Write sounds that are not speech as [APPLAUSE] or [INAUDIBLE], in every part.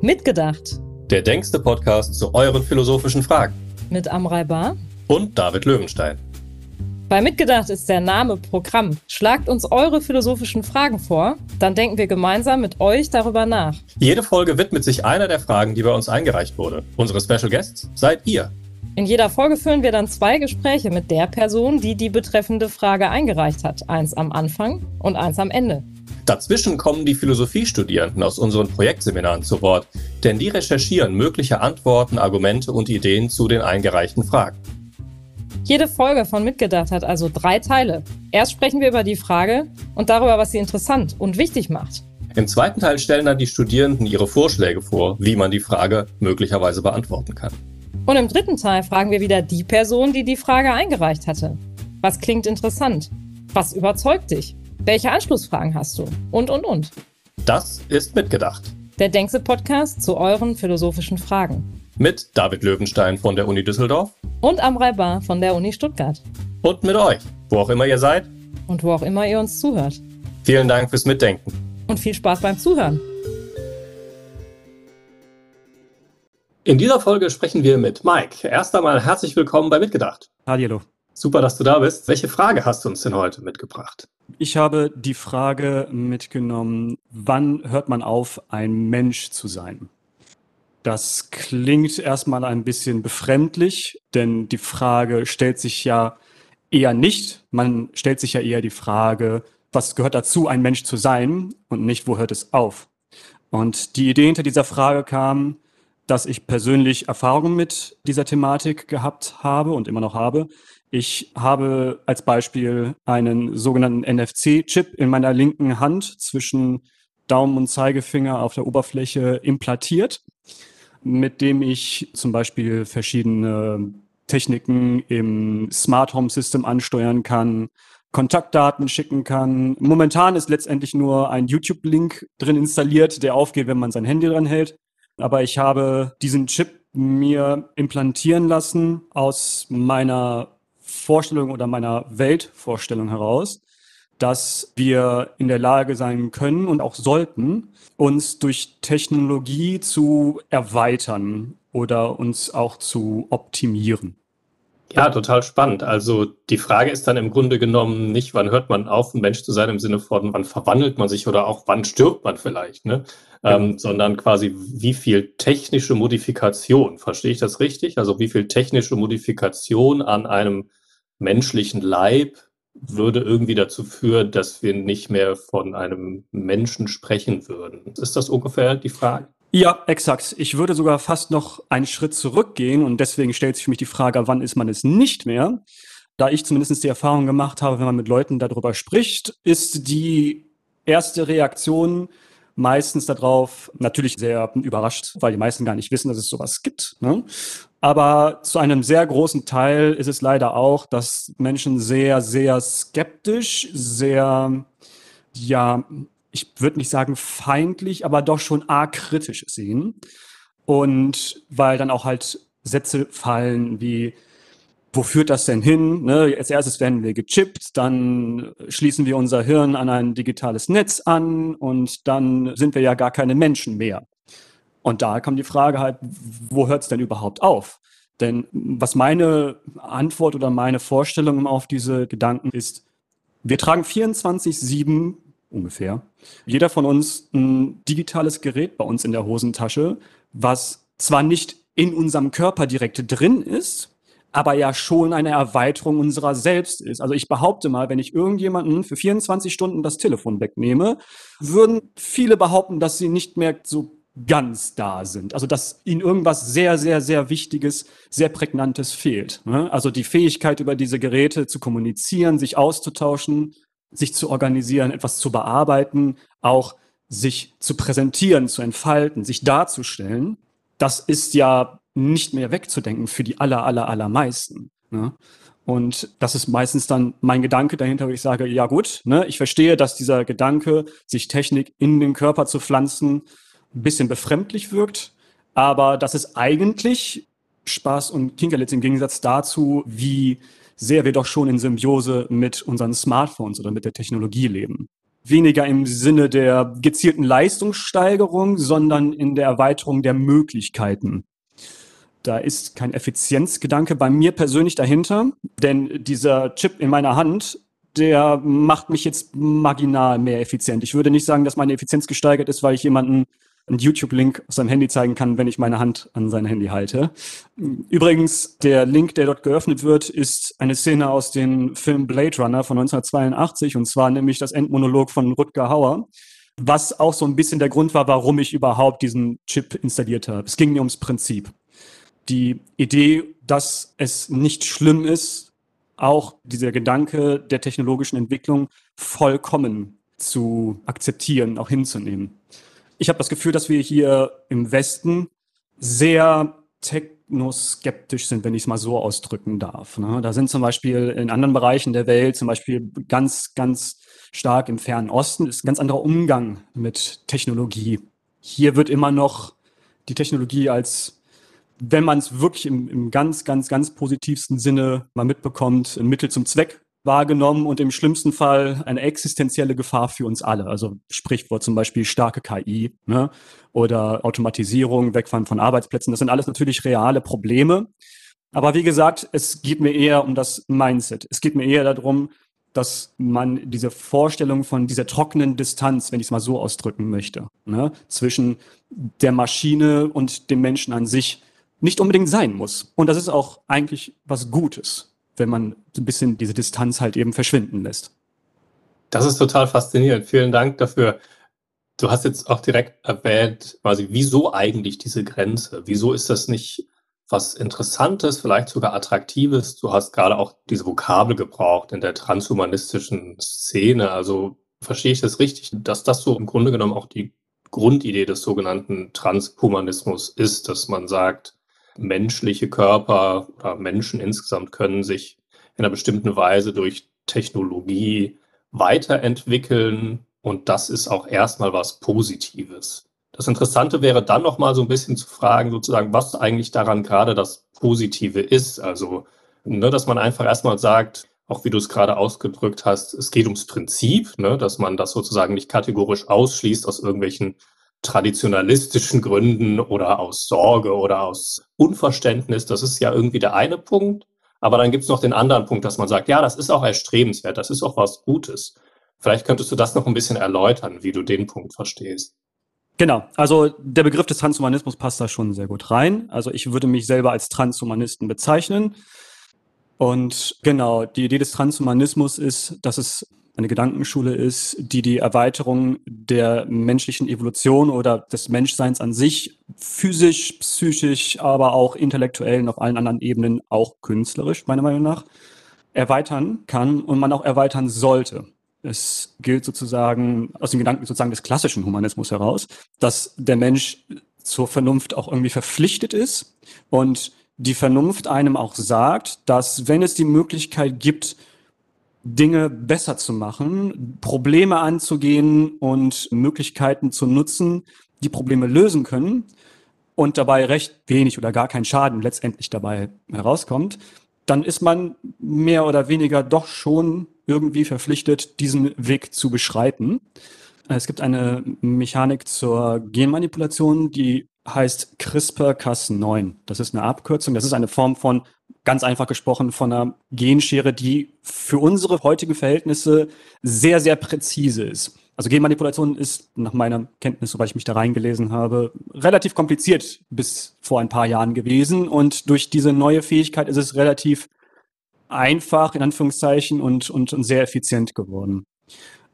Mitgedacht. Der denkste Podcast zu euren philosophischen Fragen. Mit Amrei Bar. Und David Löwenstein. Bei Mitgedacht ist der Name Programm. Schlagt uns eure philosophischen Fragen vor, dann denken wir gemeinsam mit euch darüber nach. Jede Folge widmet sich einer der Fragen, die bei uns eingereicht wurde. Unsere Special Guests seid ihr. In jeder Folge führen wir dann zwei Gespräche mit der Person, die die betreffende Frage eingereicht hat. Eins am Anfang und eins am Ende. Dazwischen kommen die Philosophiestudierenden aus unseren Projektseminaren zu Wort, denn die recherchieren mögliche Antworten, Argumente und Ideen zu den eingereichten Fragen. Jede Folge von Mitgedacht hat also drei Teile. Erst sprechen wir über die Frage und darüber, was sie interessant und wichtig macht. Im zweiten Teil stellen dann die Studierenden ihre Vorschläge vor, wie man die Frage möglicherweise beantworten kann. Und im dritten Teil fragen wir wieder die Person, die die Frage eingereicht hatte. Was klingt interessant? Was überzeugt dich? Welche Anschlussfragen hast du? Und, und, und. Das ist Mitgedacht. Der Denkse-Podcast zu euren philosophischen Fragen mit David Löwenstein von der Uni Düsseldorf und Amrei Bar von der Uni Stuttgart. Und mit euch, wo auch immer ihr seid und wo auch immer ihr uns zuhört. Vielen Dank fürs Mitdenken. Und viel Spaß beim Zuhören. In dieser Folge sprechen wir mit Mike. Erst einmal herzlich willkommen bei Mitgedacht. Hallo. Super, dass du da bist. Welche Frage hast du uns denn heute mitgebracht? Ich habe die Frage mitgenommen, wann hört man auf, ein Mensch zu sein? Das klingt erstmal ein bisschen befremdlich, denn die Frage stellt sich ja eher nicht. Man stellt sich ja eher die Frage, was gehört dazu, ein Mensch zu sein und nicht, wo hört es auf? Und die Idee hinter dieser Frage kam, dass ich persönlich Erfahrungen mit dieser Thematik gehabt habe und immer noch habe. Ich habe als Beispiel einen sogenannten NFC-Chip in meiner linken Hand zwischen Daumen und Zeigefinger auf der Oberfläche implantiert mit dem ich zum Beispiel verschiedene Techniken im Smart Home System ansteuern kann, Kontaktdaten schicken kann. Momentan ist letztendlich nur ein YouTube-Link drin installiert, der aufgeht, wenn man sein Handy dran hält. Aber ich habe diesen Chip mir implantieren lassen aus meiner Vorstellung oder meiner Weltvorstellung heraus dass wir in der Lage sein können und auch sollten, uns durch Technologie zu erweitern oder uns auch zu optimieren. Ja, total spannend. Also die Frage ist dann im Grunde genommen nicht, wann hört man auf, ein Mensch zu sein im Sinne von, wann verwandelt man sich oder auch wann stirbt man vielleicht, ne? Ja. Ähm, sondern quasi, wie viel technische Modifikation, verstehe ich das richtig? Also wie viel technische Modifikation an einem menschlichen Leib würde irgendwie dazu führen, dass wir nicht mehr von einem Menschen sprechen würden. Ist das ungefähr die Frage? Ja, exakt. Ich würde sogar fast noch einen Schritt zurückgehen und deswegen stellt sich für mich die Frage, wann ist man es nicht mehr? Da ich zumindest die Erfahrung gemacht habe, wenn man mit Leuten darüber spricht, ist die erste Reaktion meistens darauf natürlich sehr überrascht, weil die meisten gar nicht wissen, dass es sowas gibt. Ne? Aber zu einem sehr großen Teil ist es leider auch, dass Menschen sehr, sehr skeptisch, sehr, ja, ich würde nicht sagen feindlich, aber doch schon arg kritisch sehen. Und weil dann auch halt Sätze fallen wie, wo führt das denn hin? Ne? Als erstes werden wir gechippt, dann schließen wir unser Hirn an ein digitales Netz an und dann sind wir ja gar keine Menschen mehr. Und da kommt die Frage halt, wo hört es denn überhaupt auf? Denn was meine Antwort oder meine Vorstellung auf diese Gedanken ist, wir tragen 24-7 ungefähr, jeder von uns ein digitales Gerät bei uns in der Hosentasche, was zwar nicht in unserem Körper direkt drin ist, aber ja schon eine Erweiterung unserer selbst ist. Also ich behaupte mal, wenn ich irgendjemanden für 24 Stunden das Telefon wegnehme, würden viele behaupten, dass sie nicht mehr so ganz da sind. Also dass ihnen irgendwas sehr, sehr, sehr Wichtiges, sehr Prägnantes fehlt. Ne? Also die Fähigkeit, über diese Geräte zu kommunizieren, sich auszutauschen, sich zu organisieren, etwas zu bearbeiten, auch sich zu präsentieren, zu entfalten, sich darzustellen, das ist ja nicht mehr wegzudenken für die aller, aller, allermeisten. Ne? Und das ist meistens dann mein Gedanke dahinter, wo ich sage, ja gut, ne, ich verstehe, dass dieser Gedanke, sich Technik in den Körper zu pflanzen, ein bisschen befremdlich wirkt, aber das ist eigentlich Spaß und Kinkerlitz im Gegensatz dazu, wie sehr wir doch schon in Symbiose mit unseren Smartphones oder mit der Technologie leben. weniger im Sinne der gezielten Leistungssteigerung, sondern in der Erweiterung der Möglichkeiten. Da ist kein Effizienzgedanke bei mir persönlich dahinter, denn dieser Chip in meiner Hand, der macht mich jetzt marginal mehr effizient. Ich würde nicht sagen, dass meine Effizienz gesteigert ist, weil ich jemanden einen YouTube-Link auf seinem Handy zeigen kann, wenn ich meine Hand an sein Handy halte. Übrigens, der Link, der dort geöffnet wird, ist eine Szene aus dem Film Blade Runner von 1982 und zwar nämlich das Endmonolog von Rutger Hauer, was auch so ein bisschen der Grund war, warum ich überhaupt diesen Chip installiert habe. Es ging mir ums Prinzip. Die Idee, dass es nicht schlimm ist, auch dieser Gedanke der technologischen Entwicklung vollkommen zu akzeptieren, auch hinzunehmen ich habe das Gefühl, dass wir hier im Westen sehr technoskeptisch sind, wenn ich es mal so ausdrücken darf. Ne? Da sind zum Beispiel in anderen Bereichen der Welt, zum Beispiel ganz, ganz stark im fernen Osten, ist ein ganz anderer Umgang mit Technologie. Hier wird immer noch die Technologie als, wenn man es wirklich im, im ganz, ganz, ganz positivsten Sinne mal mitbekommt, ein Mittel zum Zweck wahrgenommen und im schlimmsten Fall eine existenzielle Gefahr für uns alle. Also Sprichwort zum Beispiel starke KI ne? oder Automatisierung, Wegfallen von Arbeitsplätzen. Das sind alles natürlich reale Probleme. Aber wie gesagt, es geht mir eher um das Mindset. Es geht mir eher darum, dass man diese Vorstellung von dieser trockenen Distanz, wenn ich es mal so ausdrücken möchte, ne, zwischen der Maschine und dem Menschen an sich nicht unbedingt sein muss. Und das ist auch eigentlich was Gutes wenn man ein bisschen diese Distanz halt eben verschwinden lässt. Das ist total faszinierend. Vielen Dank dafür. Du hast jetzt auch direkt erwähnt, quasi, wieso eigentlich diese Grenze? Wieso ist das nicht was Interessantes, vielleicht sogar Attraktives? Du hast gerade auch diese Vokabel gebraucht in der transhumanistischen Szene. Also verstehe ich das richtig, dass das so im Grunde genommen auch die Grundidee des sogenannten Transhumanismus ist, dass man sagt, menschliche Körper oder Menschen insgesamt können sich in einer bestimmten Weise durch Technologie weiterentwickeln und das ist auch erstmal was Positives. Das Interessante wäre dann noch mal so ein bisschen zu fragen, sozusagen, was eigentlich daran gerade das Positive ist. Also, ne, dass man einfach erstmal sagt, auch wie du es gerade ausgedrückt hast, es geht ums Prinzip, ne, dass man das sozusagen nicht kategorisch ausschließt aus irgendwelchen traditionalistischen Gründen oder aus Sorge oder aus Unverständnis. Das ist ja irgendwie der eine Punkt. Aber dann gibt es noch den anderen Punkt, dass man sagt, ja, das ist auch erstrebenswert, das ist auch was Gutes. Vielleicht könntest du das noch ein bisschen erläutern, wie du den Punkt verstehst. Genau, also der Begriff des Transhumanismus passt da schon sehr gut rein. Also ich würde mich selber als Transhumanisten bezeichnen. Und genau, die Idee des Transhumanismus ist, dass es eine Gedankenschule ist, die die Erweiterung der menschlichen Evolution oder des Menschseins an sich physisch, psychisch, aber auch intellektuell und auf allen anderen Ebenen, auch künstlerisch, meiner Meinung nach, erweitern kann und man auch erweitern sollte. Es gilt sozusagen aus dem Gedanken sozusagen des klassischen Humanismus heraus, dass der Mensch zur Vernunft auch irgendwie verpflichtet ist und die Vernunft einem auch sagt, dass wenn es die Möglichkeit gibt, Dinge besser zu machen, Probleme anzugehen und Möglichkeiten zu nutzen, die Probleme lösen können und dabei recht wenig oder gar kein Schaden letztendlich dabei herauskommt, dann ist man mehr oder weniger doch schon irgendwie verpflichtet, diesen Weg zu beschreiten. Es gibt eine Mechanik zur Genmanipulation, die heißt CRISPR-Cas9. Das ist eine Abkürzung. Das ist eine Form von ganz einfach gesprochen von einer Genschere, die für unsere heutigen Verhältnisse sehr, sehr präzise ist. Also Genmanipulation ist nach meiner Kenntnis, soweit ich mich da reingelesen habe, relativ kompliziert bis vor ein paar Jahren gewesen. Und durch diese neue Fähigkeit ist es relativ einfach, in Anführungszeichen, und, und, und sehr effizient geworden.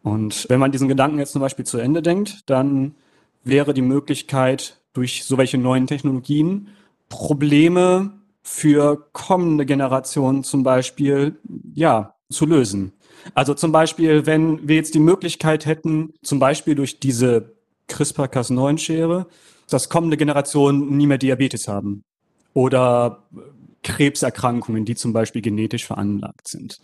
Und wenn man diesen Gedanken jetzt zum Beispiel zu Ende denkt, dann wäre die Möglichkeit, durch so welche neuen Technologien Probleme für kommende Generationen zum Beispiel, ja, zu lösen. Also zum Beispiel, wenn wir jetzt die Möglichkeit hätten, zum Beispiel durch diese CRISPR-Cas9-Schere, dass kommende Generationen nie mehr Diabetes haben oder Krebserkrankungen, die zum Beispiel genetisch veranlagt sind,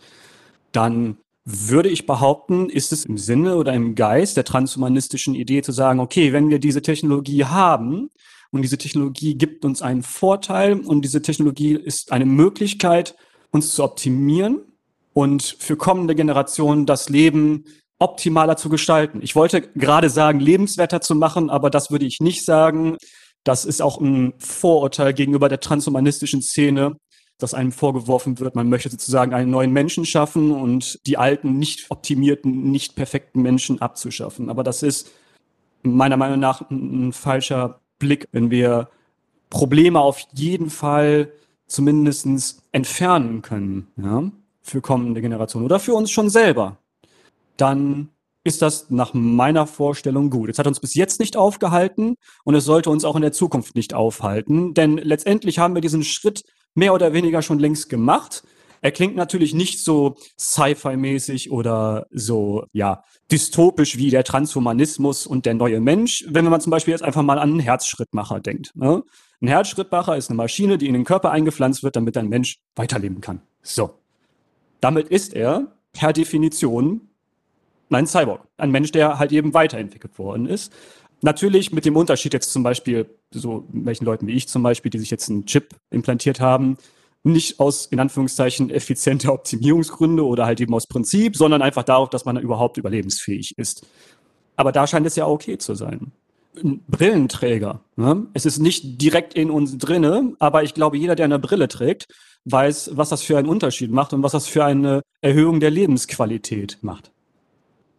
dann würde ich behaupten, ist es im Sinne oder im Geist der transhumanistischen Idee zu sagen, okay, wenn wir diese Technologie haben, und diese Technologie gibt uns einen Vorteil und diese Technologie ist eine Möglichkeit, uns zu optimieren und für kommende Generationen das Leben optimaler zu gestalten. Ich wollte gerade sagen, lebenswerter zu machen, aber das würde ich nicht sagen. Das ist auch ein Vorurteil gegenüber der transhumanistischen Szene, dass einem vorgeworfen wird, man möchte sozusagen einen neuen Menschen schaffen und die alten, nicht optimierten, nicht perfekten Menschen abzuschaffen. Aber das ist meiner Meinung nach ein, falscher Blick, wenn wir Probleme auf jeden Fall zumindest entfernen können, ja, für kommende Generationen oder für uns schon selber, dann ist das nach meiner Vorstellung gut. Es hat uns bis jetzt nicht aufgehalten und es sollte uns auch in der Zukunft nicht aufhalten, denn letztendlich haben wir diesen Schritt mehr oder weniger schon längst gemacht. Er klingt natürlich nicht so Sci-Fi-mäßig oder so, ja, dystopisch wie der Transhumanismus und der neue Mensch, wenn man zum Beispiel jetzt einfach mal an einen Herzschrittmacher denkt. Ne? Ein Herzschrittmacher ist eine Maschine, die in den Körper eingepflanzt wird, damit ein Mensch weiterleben kann. So. Damit ist er per Definition ein Cyborg. Ein Mensch, der halt eben weiterentwickelt worden ist. Natürlich mit dem Unterschied jetzt zum Beispiel, so welchen Leuten wie ich zum Beispiel, die sich jetzt einen Chip implantiert haben, nicht aus, in Anführungszeichen, effizienter Optimierungsgründe oder halt eben aus Prinzip, sondern einfach darauf, dass man überhaupt überlebensfähig ist. Aber da scheint es ja okay zu sein. Ein Brillenträger. Ne? Es ist nicht direkt in uns drinne, aber ich glaube, jeder, der eine Brille trägt, weiß, was das für einen Unterschied macht und was das für eine Erhöhung der Lebensqualität macht.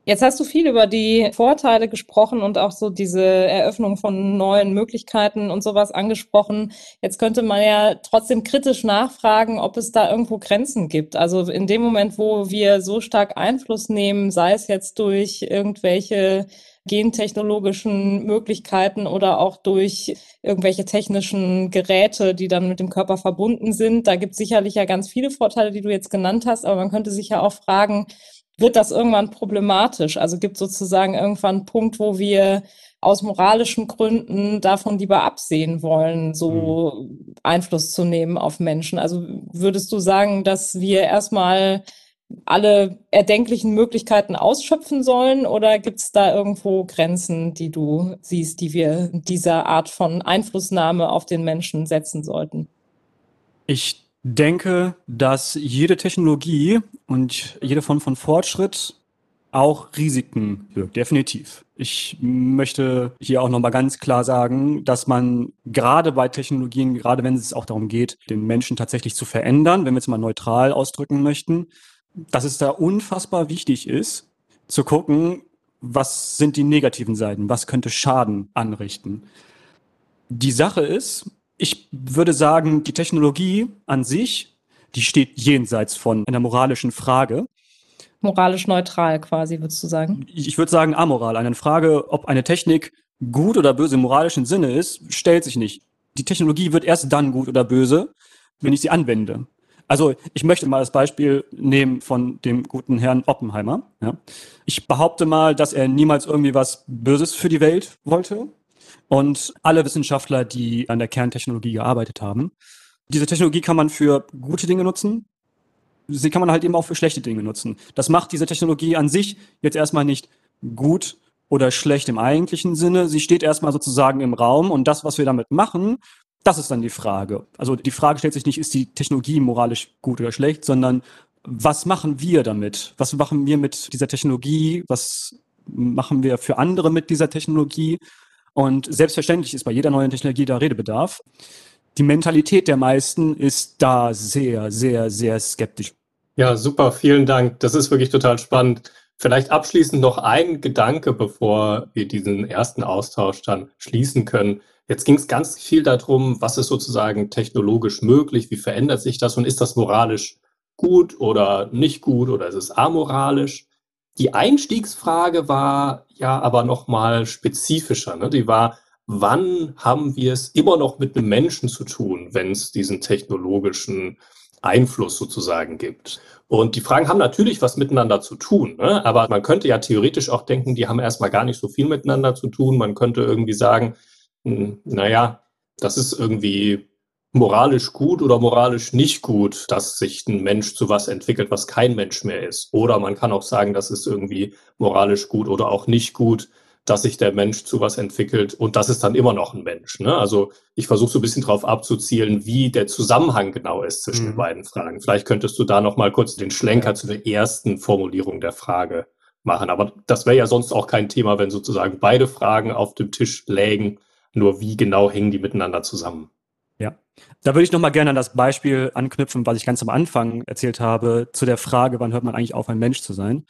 Jetzt hast du viel über die Vorteile gesprochen und auch so diese Eröffnung von neuen Möglichkeiten und sowas angesprochen. Jetzt könnte man ja trotzdem kritisch nachfragen, ob es da irgendwo Grenzen gibt. Also in dem Moment, wo wir so stark Einfluss nehmen, sei es jetzt durch irgendwelche gentechnologischen Möglichkeiten oder auch durch irgendwelche technischen Geräte, die dann mit dem Körper verbunden sind. Da gibt es sicherlich ja ganz viele Vorteile, die du jetzt genannt hast, aber man könnte sich ja auch fragen, wird das irgendwann problematisch? Also gibt sozusagen irgendwann einen Punkt, wo wir aus moralischen Gründen davon lieber absehen wollen, so mhm. Einfluss zu nehmen auf Menschen. Also würdest du sagen, dass wir erstmal alle erdenklichen Möglichkeiten ausschöpfen sollen oder gibt es da irgendwo Grenzen, die du siehst, die wir dieser Art von Einflussnahme auf den Menschen setzen sollten? Ich denke, dass jede Technologie und jede Form von Fortschritt auch Risiken birgt, definitiv. Ich möchte hier auch nochmal ganz klar sagen, dass man gerade bei Technologien, gerade wenn es auch darum geht, den Menschen tatsächlich zu verändern, wenn wir es mal neutral ausdrücken möchten, dass es da unfassbar wichtig ist, zu gucken, was sind die negativen Seiten, was könnte Schaden anrichten. Die Sache ist, ich würde sagen, die Technologie an sich, die steht jenseits von einer moralischen Frage. Moralisch neutral quasi, würdest du sagen? Ich würde sagen amoral. Eine Frage, ob eine Technik gut oder böse im moralischen Sinne ist, stellt sich nicht. Die Technologie wird erst dann gut oder böse, wenn ich sie anwende. Also ich möchte mal das Beispiel nehmen von dem guten Herrn Oppenheimer. Ja. Ich behaupte mal, dass er niemals irgendwie was Böses für die Welt wollte. Und alle Wissenschaftler, die an der Kerntechnologie gearbeitet haben, diese Technologie kann man für gute Dinge nutzen. Sie kann man halt eben auch für schlechte Dinge nutzen. Das macht diese Technologie an sich jetzt erstmal nicht gut oder schlecht im eigentlichen Sinne. Sie steht erstmal sozusagen im Raum und das, was wir damit machen, das ist dann die Frage. Also die Frage stellt sich nicht, ist die Technologie moralisch gut oder schlecht, sondern was machen wir damit? Was machen wir mit dieser Technologie? Was machen wir für andere mit dieser Technologie? Und selbstverständlich ist bei jeder neuen Technologie da Redebedarf. Die Mentalität der meisten ist da sehr, sehr, sehr skeptisch. Ja, super, vielen Dank. Das ist wirklich total spannend. Vielleicht abschließend noch ein Gedanke, bevor wir diesen ersten Austausch dann schließen können. Jetzt ging es ganz viel darum, was ist sozusagen technologisch möglich, wie verändert sich das und ist das moralisch gut oder nicht gut oder ist es amoralisch? Die Einstiegsfrage war ja aber noch mal spezifischer. Ne? Die war, wann haben wir es immer noch mit einem Menschen zu tun, wenn es diesen technologischen Einfluss sozusagen gibt? Und die Fragen haben natürlich was miteinander zu tun, ne? aber man könnte ja theoretisch auch denken, die haben erstmal gar nicht so viel miteinander zu tun. Man könnte irgendwie sagen, hm, naja, das ist irgendwie moralisch gut oder moralisch nicht gut, dass sich ein Mensch zu was entwickelt, was kein Mensch mehr ist. Oder man kann auch sagen, das ist irgendwie moralisch gut oder auch nicht gut, dass sich der Mensch zu was entwickelt und das ist dann immer noch ein Mensch. Ne? Also ich versuche so ein bisschen darauf abzuzielen, wie der Zusammenhang genau ist zwischen mhm. den beiden Fragen. Vielleicht könntest du da noch mal kurz den Schlenker ja. zu der ersten Formulierung der Frage machen. Aber das wäre ja sonst auch kein Thema, wenn sozusagen beide Fragen auf dem Tisch lägen. Nur wie genau hängen die miteinander zusammen? Ja, da würde ich noch mal gerne an das Beispiel anknüpfen, was ich ganz am Anfang erzählt habe, zu der Frage, wann hört man eigentlich auf, ein Mensch zu sein?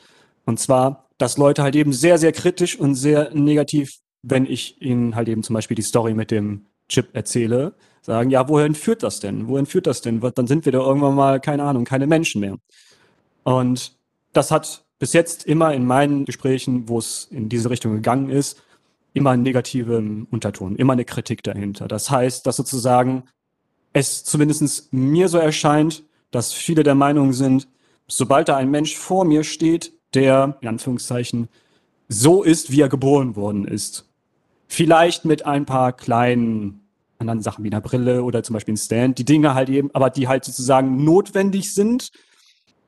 Und zwar, dass Leute halt eben sehr, sehr kritisch und sehr negativ, wenn ich ihnen halt eben zum Beispiel die Story mit dem Chip erzähle, sagen, ja, wohin führt das denn? Wohin führt das denn? Dann sind wir da irgendwann mal, keine Ahnung, keine Menschen mehr. Und das hat bis jetzt immer in meinen Gesprächen, wo es in diese Richtung gegangen ist, immer einen negativen Unterton, immer eine Kritik dahinter. Das heißt, dass sozusagen es zumindest mir so erscheint, dass viele der Meinung sind, sobald da ein Mensch vor mir steht, der, in Anführungszeichen, so ist, wie er geboren worden ist, vielleicht mit ein paar kleinen anderen Sachen wie einer Brille oder zum Beispiel ein Stand, die Dinge halt eben, aber die halt sozusagen notwendig sind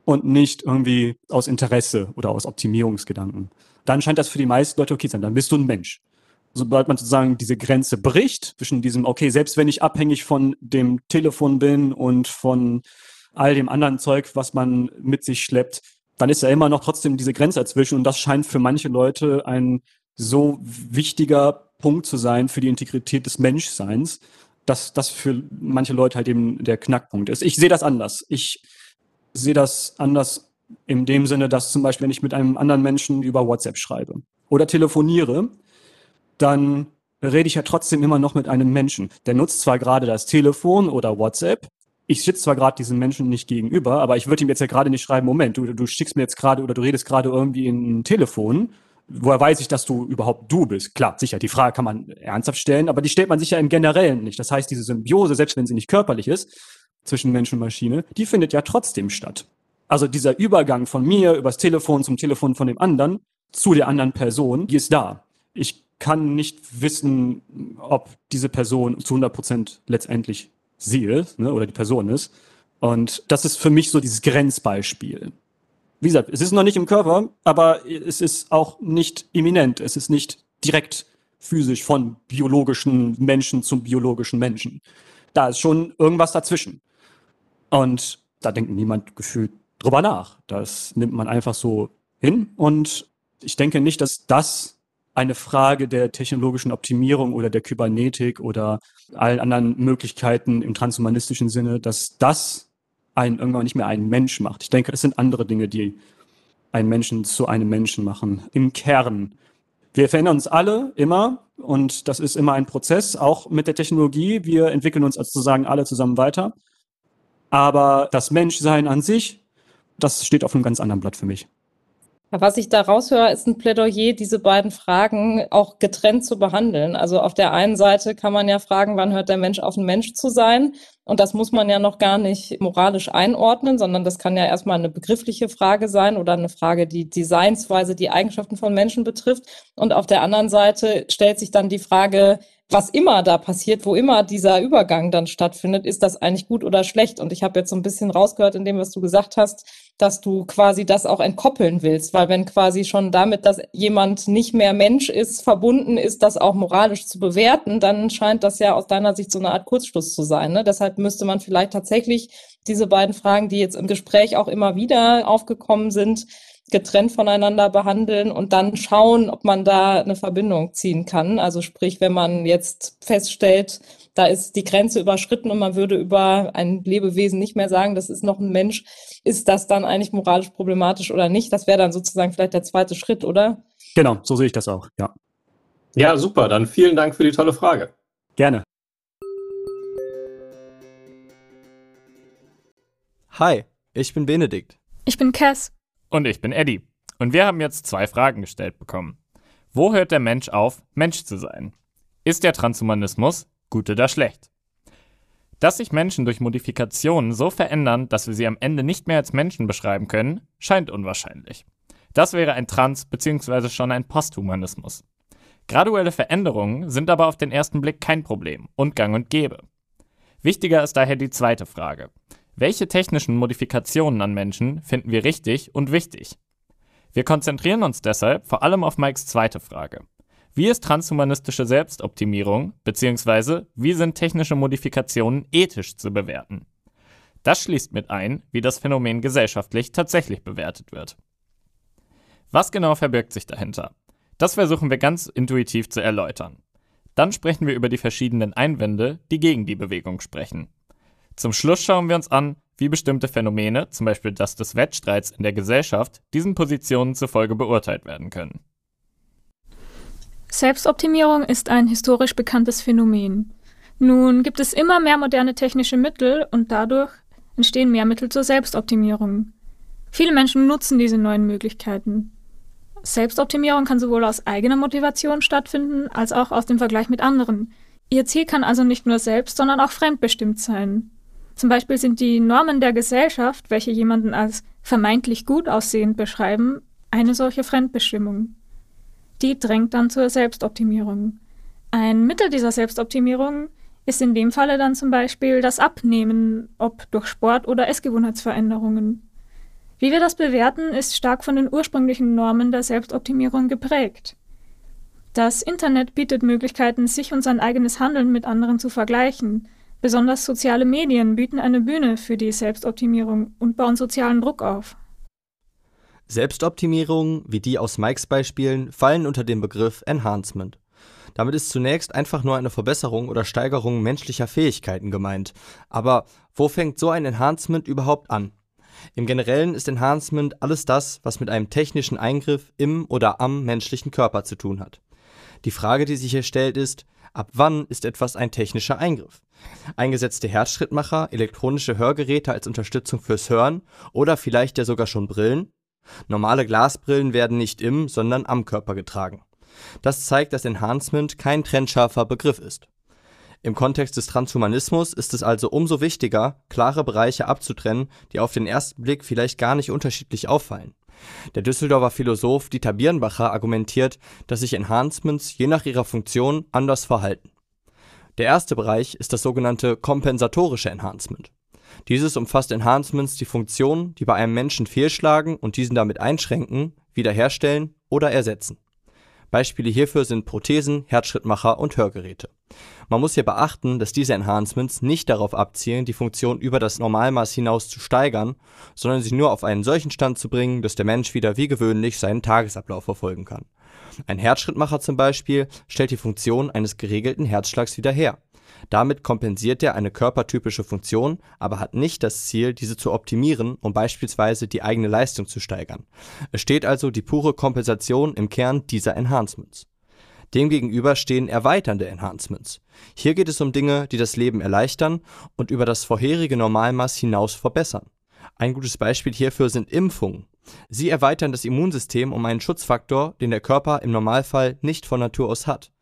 und nicht irgendwie aus Interesse oder aus Optimierungsgedanken. Dann scheint das für die meisten Leute okay zu sein. Dann bist du ein Mensch. Sobald man sozusagen diese Grenze bricht zwischen diesem, okay, selbst wenn ich abhängig von dem Telefon bin und von all dem anderen Zeug, was man mit sich schleppt, dann ist ja immer noch trotzdem diese Grenze dazwischen und das scheint für manche Leute ein so wichtiger Punkt zu sein für die Integrität des Menschseins, dass das für manche Leute halt eben der Knackpunkt ist. Ich sehe das anders. Ich sehe das anders in dem Sinne, dass zum Beispiel, wenn ich mit einem anderen Menschen über WhatsApp schreibe oder telefoniere, dann rede ich ja trotzdem immer noch mit einem Menschen. Der nutzt zwar gerade das Telefon oder WhatsApp, ich sitze zwar gerade diesem Menschen nicht gegenüber, aber ich würde ihm jetzt ja gerade nicht schreiben, Moment, du, du schickst mir jetzt gerade oder du redest gerade irgendwie in ein Telefon. Woher weiß ich, dass du überhaupt du bist? Klar, sicher, die Frage kann man ernsthaft stellen, aber die stellt man sich ja im Generellen nicht. Das heißt, diese Symbiose, selbst wenn sie nicht körperlich ist, zwischen Mensch und Maschine, die findet ja trotzdem statt. Also dieser Übergang von mir übers Telefon zum Telefon von dem anderen zu der anderen Person, die ist da. Ich kann nicht wissen, ob diese Person zu 100 Prozent letztendlich sie ist ne, oder die Person ist. Und das ist für mich so dieses Grenzbeispiel. Wie gesagt, es ist noch nicht im Körper, aber es ist auch nicht imminent. Es ist nicht direkt physisch von biologischen Menschen zum biologischen Menschen. Da ist schon irgendwas dazwischen. Und da denkt niemand gefühlt drüber nach. Das nimmt man einfach so hin. Und ich denke nicht, dass das eine Frage der technologischen Optimierung oder der Kybernetik oder allen anderen Möglichkeiten im transhumanistischen Sinne, dass das einen irgendwann nicht mehr einen Mensch macht. Ich denke, es sind andere Dinge, die einen Menschen zu einem Menschen machen. Im Kern. Wir verändern uns alle immer und das ist immer ein Prozess, auch mit der Technologie. Wir entwickeln uns sozusagen alle zusammen weiter. Aber das Menschsein an sich, das steht auf einem ganz anderen Blatt für mich. Was ich da raushöre, ist ein Plädoyer, diese beiden Fragen auch getrennt zu behandeln. Also auf der einen Seite kann man ja fragen, wann hört der Mensch auf, ein Mensch zu sein? Und das muss man ja noch gar nicht moralisch einordnen, sondern das kann ja erstmal eine begriffliche Frage sein oder eine Frage, die Designsweise, die Eigenschaften von Menschen betrifft. Und auf der anderen Seite stellt sich dann die Frage, was immer da passiert, wo immer dieser Übergang dann stattfindet, ist das eigentlich gut oder schlecht? Und ich habe jetzt so ein bisschen rausgehört in dem, was du gesagt hast, dass du quasi das auch entkoppeln willst, weil wenn quasi schon damit, dass jemand nicht mehr Mensch ist, verbunden ist, das auch moralisch zu bewerten, dann scheint das ja aus deiner Sicht so eine Art Kurzschluss zu sein. Ne? Deshalb müsste man vielleicht tatsächlich diese beiden Fragen, die jetzt im Gespräch auch immer wieder aufgekommen sind, getrennt voneinander behandeln und dann schauen, ob man da eine Verbindung ziehen kann. Also sprich, wenn man jetzt feststellt, da ist die Grenze überschritten und man würde über ein Lebewesen nicht mehr sagen, das ist noch ein Mensch, ist das dann eigentlich moralisch problematisch oder nicht? Das wäre dann sozusagen vielleicht der zweite Schritt, oder? Genau, so sehe ich das auch, ja. Ja, super. Dann vielen Dank für die tolle Frage. Gerne. Hi, ich bin Benedikt. Ich bin Cass. Und ich bin Eddie. Und wir haben jetzt zwei Fragen gestellt bekommen. Wo hört der Mensch auf, Mensch zu sein? Ist der Transhumanismus gut oder schlecht? Dass sich Menschen durch Modifikationen so verändern, dass wir sie am Ende nicht mehr als Menschen beschreiben können, scheint unwahrscheinlich. Das wäre ein Trans- bzw. schon ein Posthumanismus. Graduelle Veränderungen sind aber auf den ersten Blick kein Problem und gang und gäbe. Wichtiger ist daher die zweite Frage. Welche technischen Modifikationen an Menschen finden wir richtig und wichtig? Wir konzentrieren uns deshalb vor allem auf Mikes zweite Frage. Wie ist transhumanistische Selbstoptimierung bzw. wie sind technische Modifikationen ethisch zu bewerten? Das schließt mit ein, wie das Phänomen gesellschaftlich tatsächlich bewertet wird. Was genau verbirgt sich dahinter? Das versuchen wir ganz intuitiv zu erläutern. Dann sprechen wir über die verschiedenen Einwände, die gegen die Bewegung sprechen. Zum Schluss schauen wir uns an, wie bestimmte Phänomene, zum Beispiel das des Wettstreits in der Gesellschaft, diesen Positionen zufolge beurteilt werden können. Selbstoptimierung ist ein historisch bekanntes Phänomen. Nun gibt es immer mehr moderne technische Mittel und dadurch entstehen mehr Mittel zur Selbstoptimierung. Viele Menschen nutzen diese neuen Möglichkeiten. Selbstoptimierung kann sowohl aus eigener Motivation stattfinden, als auch aus dem Vergleich mit anderen. Ihr Ziel kann also nicht nur selbst, sondern auch fremdbestimmt sein. Zum Beispiel sind die Normen der Gesellschaft, welche jemanden als vermeintlich gut aussehend beschreiben, eine solche Fremdbestimmung. Die drängt dann zur Selbstoptimierung. Ein Mittel dieser Selbstoptimierung ist in dem Falle dann zum Beispiel das Abnehmen, ob durch Sport oder Essgewohnheitsveränderungen. Wie wir das bewerten, ist stark von den ursprünglichen Normen der Selbstoptimierung geprägt. Das Internet bietet Möglichkeiten, sich und sein eigenes Handeln mit anderen zu vergleichen. Besonders soziale Medien bieten eine Bühne für die Selbstoptimierung und bauen sozialen Druck auf. Selbstoptimierungen, wie die aus Mikes Beispielen, fallen unter den Begriff Enhancement. Damit ist zunächst einfach nur eine Verbesserung oder Steigerung menschlicher Fähigkeiten gemeint. Aber wo fängt so ein Enhancement überhaupt an? Im Generellen ist Enhancement alles das, was mit einem technischen Eingriff im oder am menschlichen Körper zu tun hat. Die Frage, die sich hier stellt, ist, ab wann ist etwas ein technischer Eingriff? Eingesetzte Herzschrittmacher, elektronische Hörgeräte als Unterstützung fürs Hören oder vielleicht ja sogar schon Brillen? Normale Glasbrillen werden nicht im, sondern am Körper getragen. Das zeigt, dass Enhancement kein trennscharfer Begriff ist. Im Kontext des Transhumanismus ist es also umso wichtiger, klare Bereiche abzutrennen, die auf den ersten Blick vielleicht gar nicht unterschiedlich auffallen. Der Düsseldorfer Philosoph Dieter Birnbacher argumentiert, dass sich Enhancements je nach ihrer Funktion anders verhalten. Der erste Bereich ist das sogenannte kompensatorische Enhancement. Dieses umfasst Enhancements, die Funktionen, die bei einem Menschen fehlschlagen und diesen damit einschränken, wiederherstellen oder ersetzen. Beispiele hierfür sind Prothesen, Herzschrittmacher und Hörgeräte. Man muss hier beachten, dass diese Enhancements nicht darauf abzielen, die Funktion über das Normalmaß hinaus zu steigern, sondern sie nur auf einen solchen Stand zu bringen, dass der Mensch wieder wie gewöhnlich seinen Tagesablauf verfolgen kann. Ein Herzschrittmacher zum Beispiel stellt die Funktion eines geregelten Herzschlags wieder her. Damit kompensiert er eine körpertypische Funktion, aber hat nicht das Ziel, diese zu optimieren, um beispielsweise die eigene Leistung zu steigern. Es steht also die pure Kompensation im Kern dieser Enhancements. Demgegenüber stehen erweiternde Enhancements. Hier geht es um Dinge, die das Leben erleichtern und über das vorherige Normalmaß hinaus verbessern. Ein gutes Beispiel hierfür sind Impfungen. Sie erweitern das Immunsystem um einen Schutzfaktor, den der Körper im Normalfall nicht von Natur aus hat.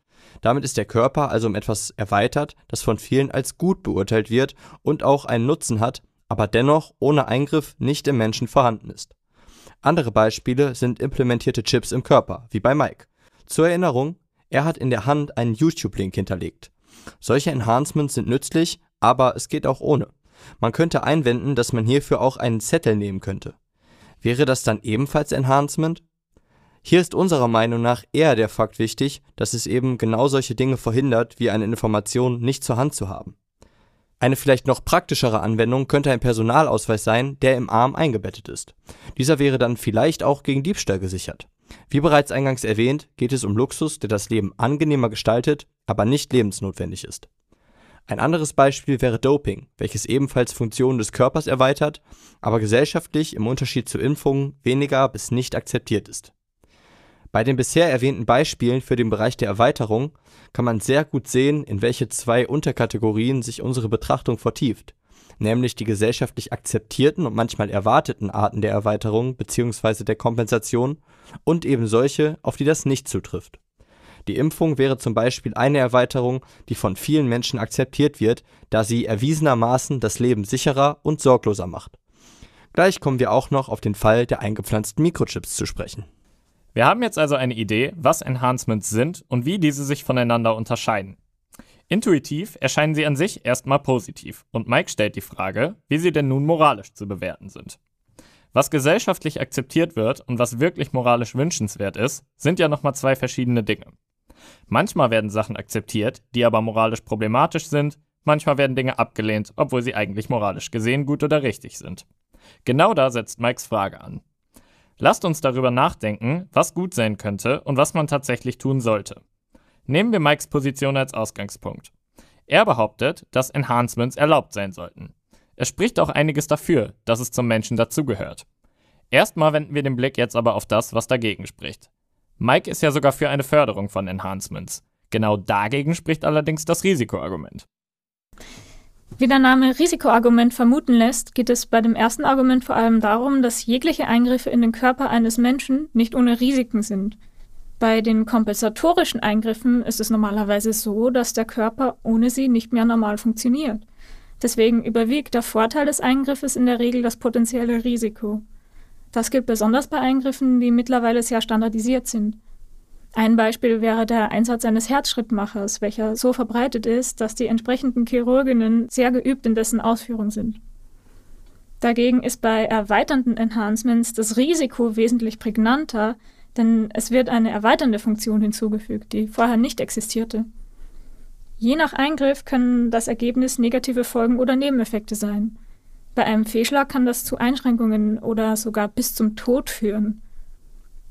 Damit ist der Körper also um etwas erweitert, das von vielen als gut beurteilt wird und auch einen Nutzen hat, aber dennoch ohne Eingriff nicht im Menschen vorhanden ist. Andere Beispiele sind implementierte Chips im Körper, wie bei Mike. Zur Erinnerung, er hat in der Hand einen YouTube-Link hinterlegt. Solche Enhancements sind nützlich, aber es geht auch ohne. Man könnte einwenden, dass man hierfür auch einen Zettel nehmen könnte. Wäre das dann ebenfalls Enhancement? Hier ist unserer Meinung nach eher der Fakt wichtig, dass es eben genau solche Dinge verhindert, wie eine Information nicht zur Hand zu haben. Eine vielleicht noch praktischere Anwendung könnte ein Personalausweis sein, der im Arm eingebettet ist. Dieser wäre dann vielleicht auch gegen Diebstahl gesichert. Wie bereits eingangs erwähnt, geht es um Luxus, der das Leben angenehmer gestaltet, aber nicht lebensnotwendig ist. Ein anderes Beispiel wäre Doping, welches ebenfalls Funktionen des Körpers erweitert, aber gesellschaftlich im Unterschied zu Impfungen weniger bis nicht akzeptiert ist. Bei den bisher erwähnten Beispielen für den Bereich der Erweiterung kann man sehr gut sehen, in welche zwei Unterkategorien sich unsere Betrachtung vertieft, nämlich die gesellschaftlich akzeptierten und manchmal erwarteten Arten der Erweiterung bzw. der Kompensation und eben solche, auf die das nicht zutrifft. Die Impfung wäre zum Beispiel eine Erweiterung, die von vielen Menschen akzeptiert wird, da sie erwiesenermaßen das Leben sicherer und sorgloser macht. Gleich kommen wir auch noch auf den Fall der eingepflanzten Mikrochips zu sprechen. Wir haben jetzt also eine Idee, was Enhancements sind und wie diese sich voneinander unterscheiden. Intuitiv erscheinen sie an sich erstmal positiv und Mike stellt die Frage, wie sie denn nun moralisch zu bewerten sind. Was gesellschaftlich akzeptiert wird und was wirklich moralisch wünschenswert ist, sind ja nochmal zwei verschiedene Dinge. Manchmal werden Sachen akzeptiert, die aber moralisch problematisch sind, manchmal werden Dinge abgelehnt, obwohl sie eigentlich moralisch gesehen gut oder richtig sind. Genau da setzt Mikes Frage an. Lasst uns darüber nachdenken, was gut sein könnte und was man tatsächlich tun sollte. Nehmen wir Mikes Position als Ausgangspunkt. Er behauptet, dass Enhancements erlaubt sein sollten. Es spricht auch einiges dafür, dass es zum Menschen dazugehört. Erstmal wenden wir den Blick jetzt aber auf das, was dagegen spricht. Mike ist ja sogar für eine Förderung von Enhancements. Genau dagegen spricht allerdings das Risikoargument. Wie der Name Risikoargument vermuten lässt, geht es bei dem ersten Argument vor allem darum, dass jegliche Eingriffe in den Körper eines Menschen nicht ohne Risiken sind. Bei den kompensatorischen Eingriffen ist es normalerweise so, dass der Körper ohne sie nicht mehr normal funktioniert. Deswegen überwiegt der Vorteil des Eingriffes in der Regel das potenzielle Risiko. Das gilt besonders bei Eingriffen, die mittlerweile sehr standardisiert sind. Ein Beispiel wäre der Einsatz eines Herzschrittmachers, welcher so verbreitet ist, dass die entsprechenden Chirurginnen sehr geübt in dessen Ausführung sind. Dagegen ist bei erweiternden Enhancements das Risiko wesentlich prägnanter, denn es wird eine erweiternde Funktion hinzugefügt, die vorher nicht existierte. Je nach Eingriff können das Ergebnis negative Folgen oder Nebeneffekte sein. Bei einem Fehlschlag kann das zu Einschränkungen oder sogar bis zum Tod führen.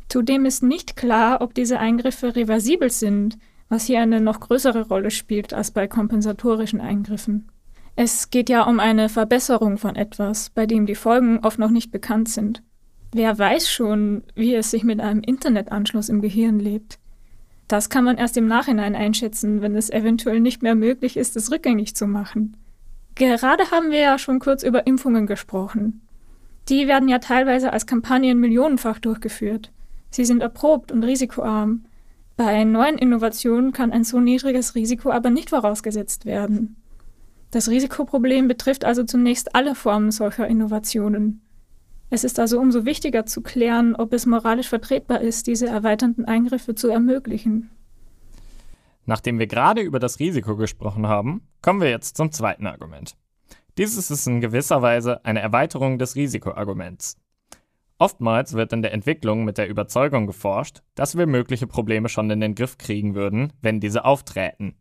Zudem ist nicht klar, ob diese Eingriffe reversibel sind, was hier eine noch größere Rolle spielt als bei kompensatorischen Eingriffen. Es geht ja um eine Verbesserung von etwas, bei dem die Folgen oft noch nicht bekannt sind. Wer weiß schon, wie es sich mit einem Internetanschluss im Gehirn lebt? Das kann man erst im Nachhinein einschätzen, wenn es eventuell nicht mehr möglich ist, es rückgängig zu machen. Gerade haben wir ja schon kurz über Impfungen gesprochen. Die werden ja teilweise als Kampagnen millionenfach durchgeführt. Sie sind erprobt und risikoarm. Bei neuen Innovationen kann ein so niedriges Risiko aber nicht vorausgesetzt werden. Das Risikoproblem betrifft also zunächst alle Formen solcher Innovationen. Es ist also umso wichtiger zu klären, ob es moralisch vertretbar ist, diese erweiternden Eingriffe zu ermöglichen. Nachdem wir gerade über das Risiko gesprochen haben, kommen wir jetzt zum zweiten Argument. Dieses ist in gewisser Weise eine Erweiterung des Risikoarguments. Oftmals wird in der Entwicklung mit der Überzeugung geforscht, dass wir mögliche Probleme schon in den Griff kriegen würden, wenn diese aufträten.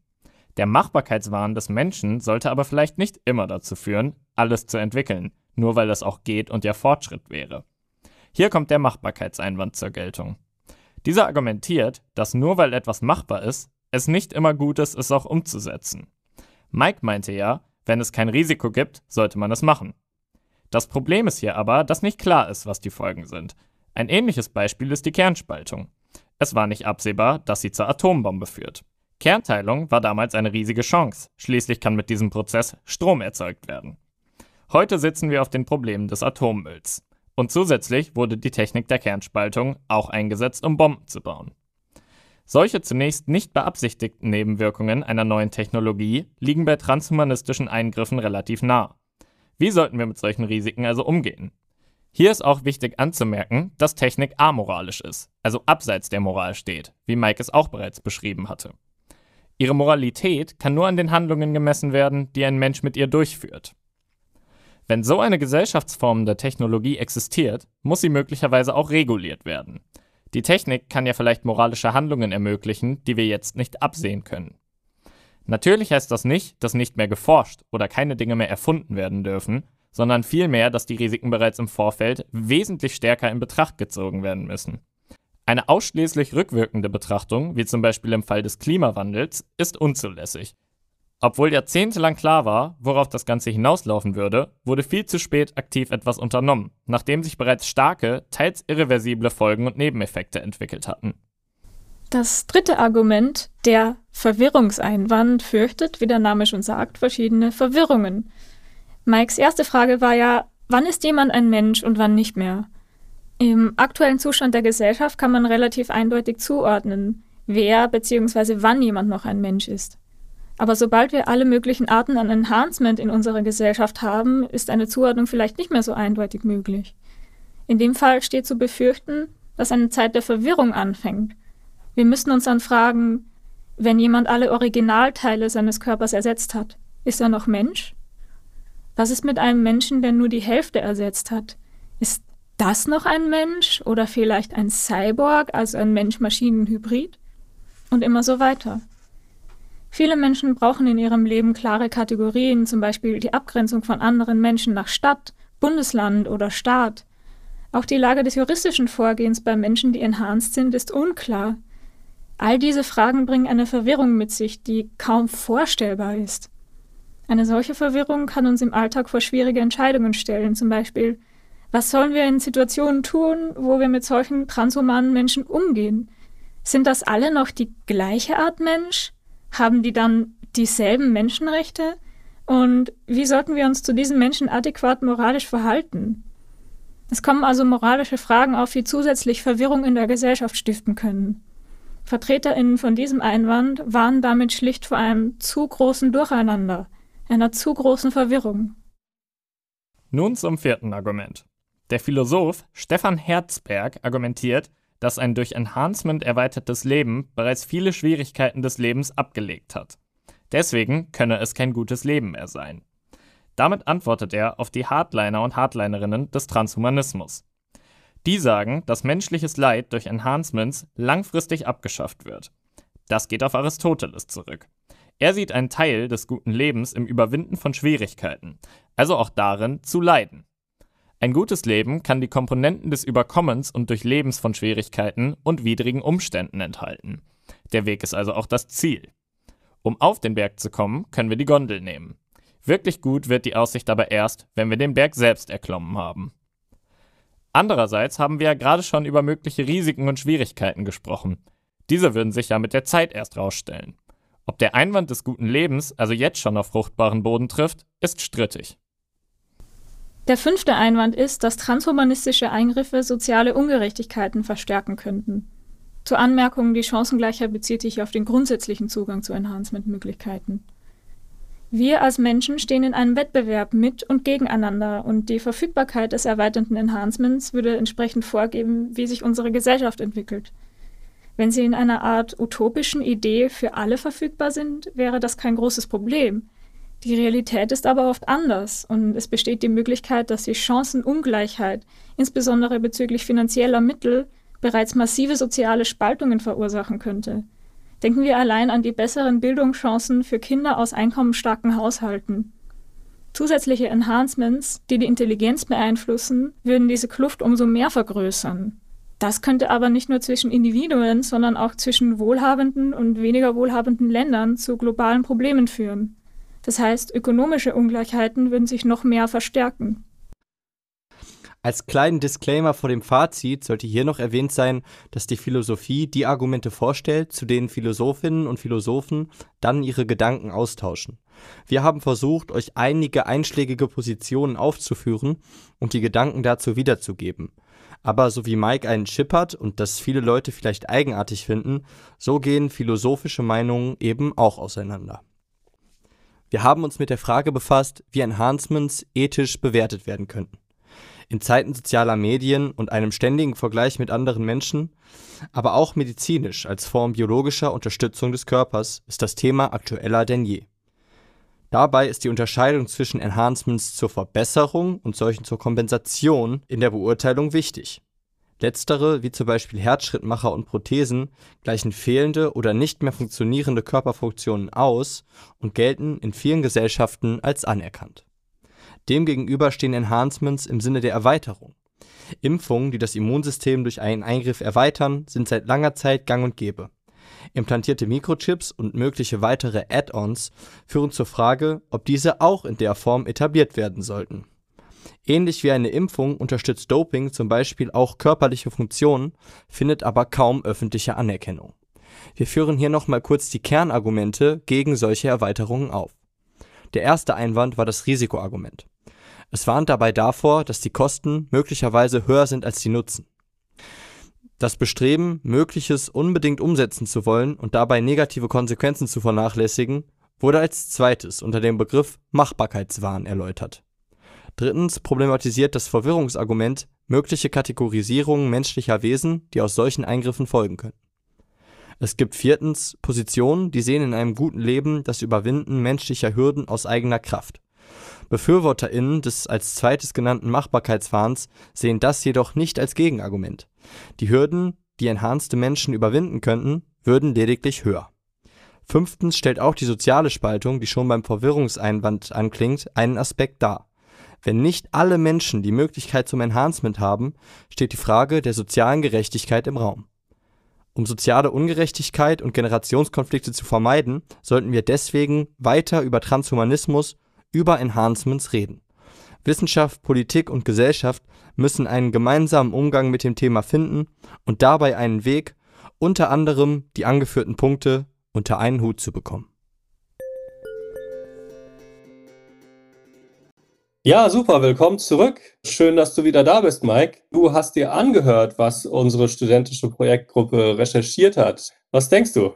Der Machbarkeitswahn des Menschen sollte aber vielleicht nicht immer dazu führen, alles zu entwickeln, nur weil das auch geht und ja Fortschritt wäre. Hier kommt der Machbarkeitseinwand zur Geltung. Dieser argumentiert, dass nur weil etwas machbar ist, es nicht immer gut ist, es auch umzusetzen. Mike meinte ja, wenn es kein Risiko gibt, sollte man es machen. Das Problem ist hier aber, dass nicht klar ist, was die Folgen sind. Ein ähnliches Beispiel ist die Kernspaltung. Es war nicht absehbar, dass sie zur Atombombe führt. Kernteilung war damals eine riesige Chance. Schließlich kann mit diesem Prozess Strom erzeugt werden. Heute sitzen wir auf den Problemen des Atommülls. Und zusätzlich wurde die Technik der Kernspaltung auch eingesetzt, um Bomben zu bauen. Solche zunächst nicht beabsichtigten Nebenwirkungen einer neuen Technologie liegen bei transhumanistischen Eingriffen relativ nah. Wie sollten wir mit solchen Risiken also umgehen? Hier ist auch wichtig anzumerken, dass Technik amoralisch ist, also abseits der Moral steht, wie Mike es auch bereits beschrieben hatte. Ihre Moralität kann nur an den Handlungen gemessen werden, die ein Mensch mit ihr durchführt. Wenn so eine Gesellschaftsform der Technologie existiert, muss sie möglicherweise auch reguliert werden. Die Technik kann ja vielleicht moralische Handlungen ermöglichen, die wir jetzt nicht absehen können. Natürlich heißt das nicht, dass nicht mehr geforscht oder keine Dinge mehr erfunden werden dürfen, sondern vielmehr, dass die Risiken bereits im Vorfeld wesentlich stärker in Betracht gezogen werden müssen. Eine ausschließlich rückwirkende Betrachtung, wie zum Beispiel im Fall des Klimawandels, ist unzulässig, obwohl jahrzehntelang klar war, worauf das Ganze hinauslaufen würde, wurde viel zu spät aktiv etwas unternommen, nachdem sich bereits starke, teils irreversible Folgen und Nebeneffekte entwickelt hatten. Das dritte Argument, der Verwirrungseinwand, fürchtet, wie der Name schon sagt, verschiedene Verwirrungen. Mikes erste Frage war ja, wann ist jemand ein Mensch und wann nicht mehr? Im aktuellen Zustand der Gesellschaft kann man relativ eindeutig zuordnen, wer bzw. wann jemand noch ein Mensch ist. Aber sobald wir alle möglichen Arten an Enhancement in unserer Gesellschaft haben, ist eine Zuordnung vielleicht nicht mehr so eindeutig möglich. In dem Fall steht zu befürchten, dass eine Zeit der Verwirrung anfängt. Wir müssen uns dann fragen, wenn jemand alle Originalteile seines Körpers ersetzt hat, ist er noch Mensch? Was ist mit einem Menschen, der nur die Hälfte ersetzt hat? Ist das noch ein Mensch oder vielleicht ein Cyborg, also ein Mensch-Maschinen-Hybrid? Und immer so weiter. Viele Menschen brauchen in ihrem Leben klare Kategorien, zum Beispiel die Abgrenzung von anderen Menschen nach Stadt, Bundesland oder Staat. Auch die Lage des juristischen Vorgehens bei Menschen, die enhanced sind, ist unklar. All diese Fragen bringen eine Verwirrung mit sich, die kaum vorstellbar ist. Eine solche Verwirrung kann uns im Alltag vor schwierige Entscheidungen stellen, zum Beispiel, was sollen wir in Situationen tun, wo wir mit solchen transhumanen Menschen umgehen? Sind das alle noch die gleiche Art Mensch? Haben die dann dieselben Menschenrechte? Und wie sollten wir uns zu diesen Menschen adäquat moralisch verhalten? Es kommen also moralische Fragen auf, die zusätzlich Verwirrung in der Gesellschaft stiften können. VertreterInnen von diesem Einwand warnen damit schlicht vor einem zu großen Durcheinander, einer zu großen Verwirrung. Nun zum vierten Argument. Der Philosoph Stefan Herzberg argumentiert, dass ein durch Enhancement erweitertes Leben bereits viele Schwierigkeiten des Lebens abgelegt hat. Deswegen könne es kein gutes Leben mehr sein. Damit antwortet er auf die Hardliner und Hardlinerinnen des Transhumanismus. Die sagen, dass menschliches Leid durch Enhancements langfristig abgeschafft wird. Das geht auf Aristoteles zurück. Er sieht einen Teil des guten Lebens im Überwinden von Schwierigkeiten, also auch darin zu leiden. Ein gutes Leben kann die Komponenten des Überkommens und Durchlebens von Schwierigkeiten und widrigen Umständen enthalten. Der Weg ist also auch das Ziel. Um auf den Berg zu kommen, können wir die Gondel nehmen. Wirklich gut wird die Aussicht aber erst, wenn wir den Berg selbst erklommen haben. Andererseits haben wir ja gerade schon über mögliche Risiken und Schwierigkeiten gesprochen. Diese würden sich ja mit der Zeit erst rausstellen. Ob der Einwand des guten Lebens also jetzt schon auf fruchtbaren Boden trifft, ist strittig. Der fünfte Einwand ist, dass transhumanistische Eingriffe soziale Ungerechtigkeiten verstärken könnten. Zur Anmerkung, die Chancengleichheit bezieht sich auf den grundsätzlichen Zugang zu Enhancement-Möglichkeiten. Wir als Menschen stehen in einem Wettbewerb mit und gegeneinander und die Verfügbarkeit des erweiterten Enhancements würde entsprechend vorgeben, wie sich unsere Gesellschaft entwickelt. Wenn sie in einer Art utopischen Idee für alle verfügbar sind, wäre das kein großes Problem. Die Realität ist aber oft anders und es besteht die Möglichkeit, dass die Chancenungleichheit, insbesondere bezüglich finanzieller Mittel, bereits massive soziale Spaltungen verursachen könnte. Denken wir allein an die besseren Bildungschancen für Kinder aus einkommensstarken Haushalten. Zusätzliche Enhancements, die die Intelligenz beeinflussen, würden diese Kluft umso mehr vergrößern. Das könnte aber nicht nur zwischen Individuen, sondern auch zwischen wohlhabenden und weniger wohlhabenden Ländern zu globalen Problemen führen. Das heißt, ökonomische Ungleichheiten würden sich noch mehr verstärken. Als kleinen Disclaimer vor dem Fazit sollte hier noch erwähnt sein, dass die Philosophie die Argumente vorstellt, zu denen Philosophinnen und Philosophen dann ihre Gedanken austauschen. Wir haben versucht, euch einige einschlägige Positionen aufzuführen und die Gedanken dazu wiederzugeben. Aber so wie Mike einen Chip hat und das viele Leute vielleicht eigenartig finden, so gehen philosophische Meinungen eben auch auseinander. Wir haben uns mit der Frage befasst, wie Enhancements ethisch bewertet werden könnten. In Zeiten sozialer Medien und einem ständigen Vergleich mit anderen Menschen, aber auch medizinisch als Form biologischer Unterstützung des Körpers ist das Thema aktueller denn je. Dabei ist die Unterscheidung zwischen Enhancements zur Verbesserung und solchen zur Kompensation in der Beurteilung wichtig. Letztere, wie zum Beispiel Herzschrittmacher und Prothesen, gleichen fehlende oder nicht mehr funktionierende Körperfunktionen aus und gelten in vielen Gesellschaften als anerkannt. Demgegenüber stehen Enhancements im Sinne der Erweiterung. Impfungen, die das Immunsystem durch einen Eingriff erweitern, sind seit langer Zeit gang und gäbe. Implantierte Mikrochips und mögliche weitere Add-ons führen zur Frage, ob diese auch in der Form etabliert werden sollten Ähnlich wie eine Impfung unterstützt Doping zum Beispiel auch körperliche Funktionen, findet aber kaum öffentliche Anerkennung. Wir führen hier nochmal kurz die Kernargumente gegen solche Erweiterungen auf. Der erste Einwand war das Risikoargument. Es warnt dabei davor, dass die Kosten möglicherweise höher sind als die Nutzen. Das Bestreben, Mögliches unbedingt umsetzen zu wollen und dabei negative Konsequenzen zu vernachlässigen, wurde als zweites unter dem Begriff Machbarkeitswahn erläutert Drittens problematisiert das Verwirrungsargument mögliche Kategorisierungen menschlicher Wesen, die aus solchen Eingriffen folgen können. Es gibt viertens Positionen, die sehen in einem guten Leben das Überwinden menschlicher Hürden aus eigener Kraft. BefürworterInnen des als zweites genannten Machbarkeitswahns sehen das jedoch nicht als Gegenargument. Die Hürden, die enhanced Menschen überwinden könnten, würden lediglich höher. Fünftens stellt auch die soziale Spaltung, die schon beim Verwirrungseinwand anklingt, einen Aspekt dar. Wenn nicht alle Menschen die Möglichkeit zum Enhancement haben, steht die Frage der sozialen Gerechtigkeit im Raum. Um soziale Ungerechtigkeit und Generationskonflikte zu vermeiden, sollten wir deswegen weiter über Transhumanismus, über Enhancements reden. Wissenschaft, Politik und Gesellschaft müssen einen gemeinsamen Umgang mit dem Thema finden und dabei einen Weg, unter anderem die angeführten Punkte unter einen Hut zu bekommen. Ja, super, willkommen zurück. Schön, dass du wieder da bist, Mike. Du hast dir angehört, was unsere studentische Projektgruppe recherchiert hat. Was denkst du?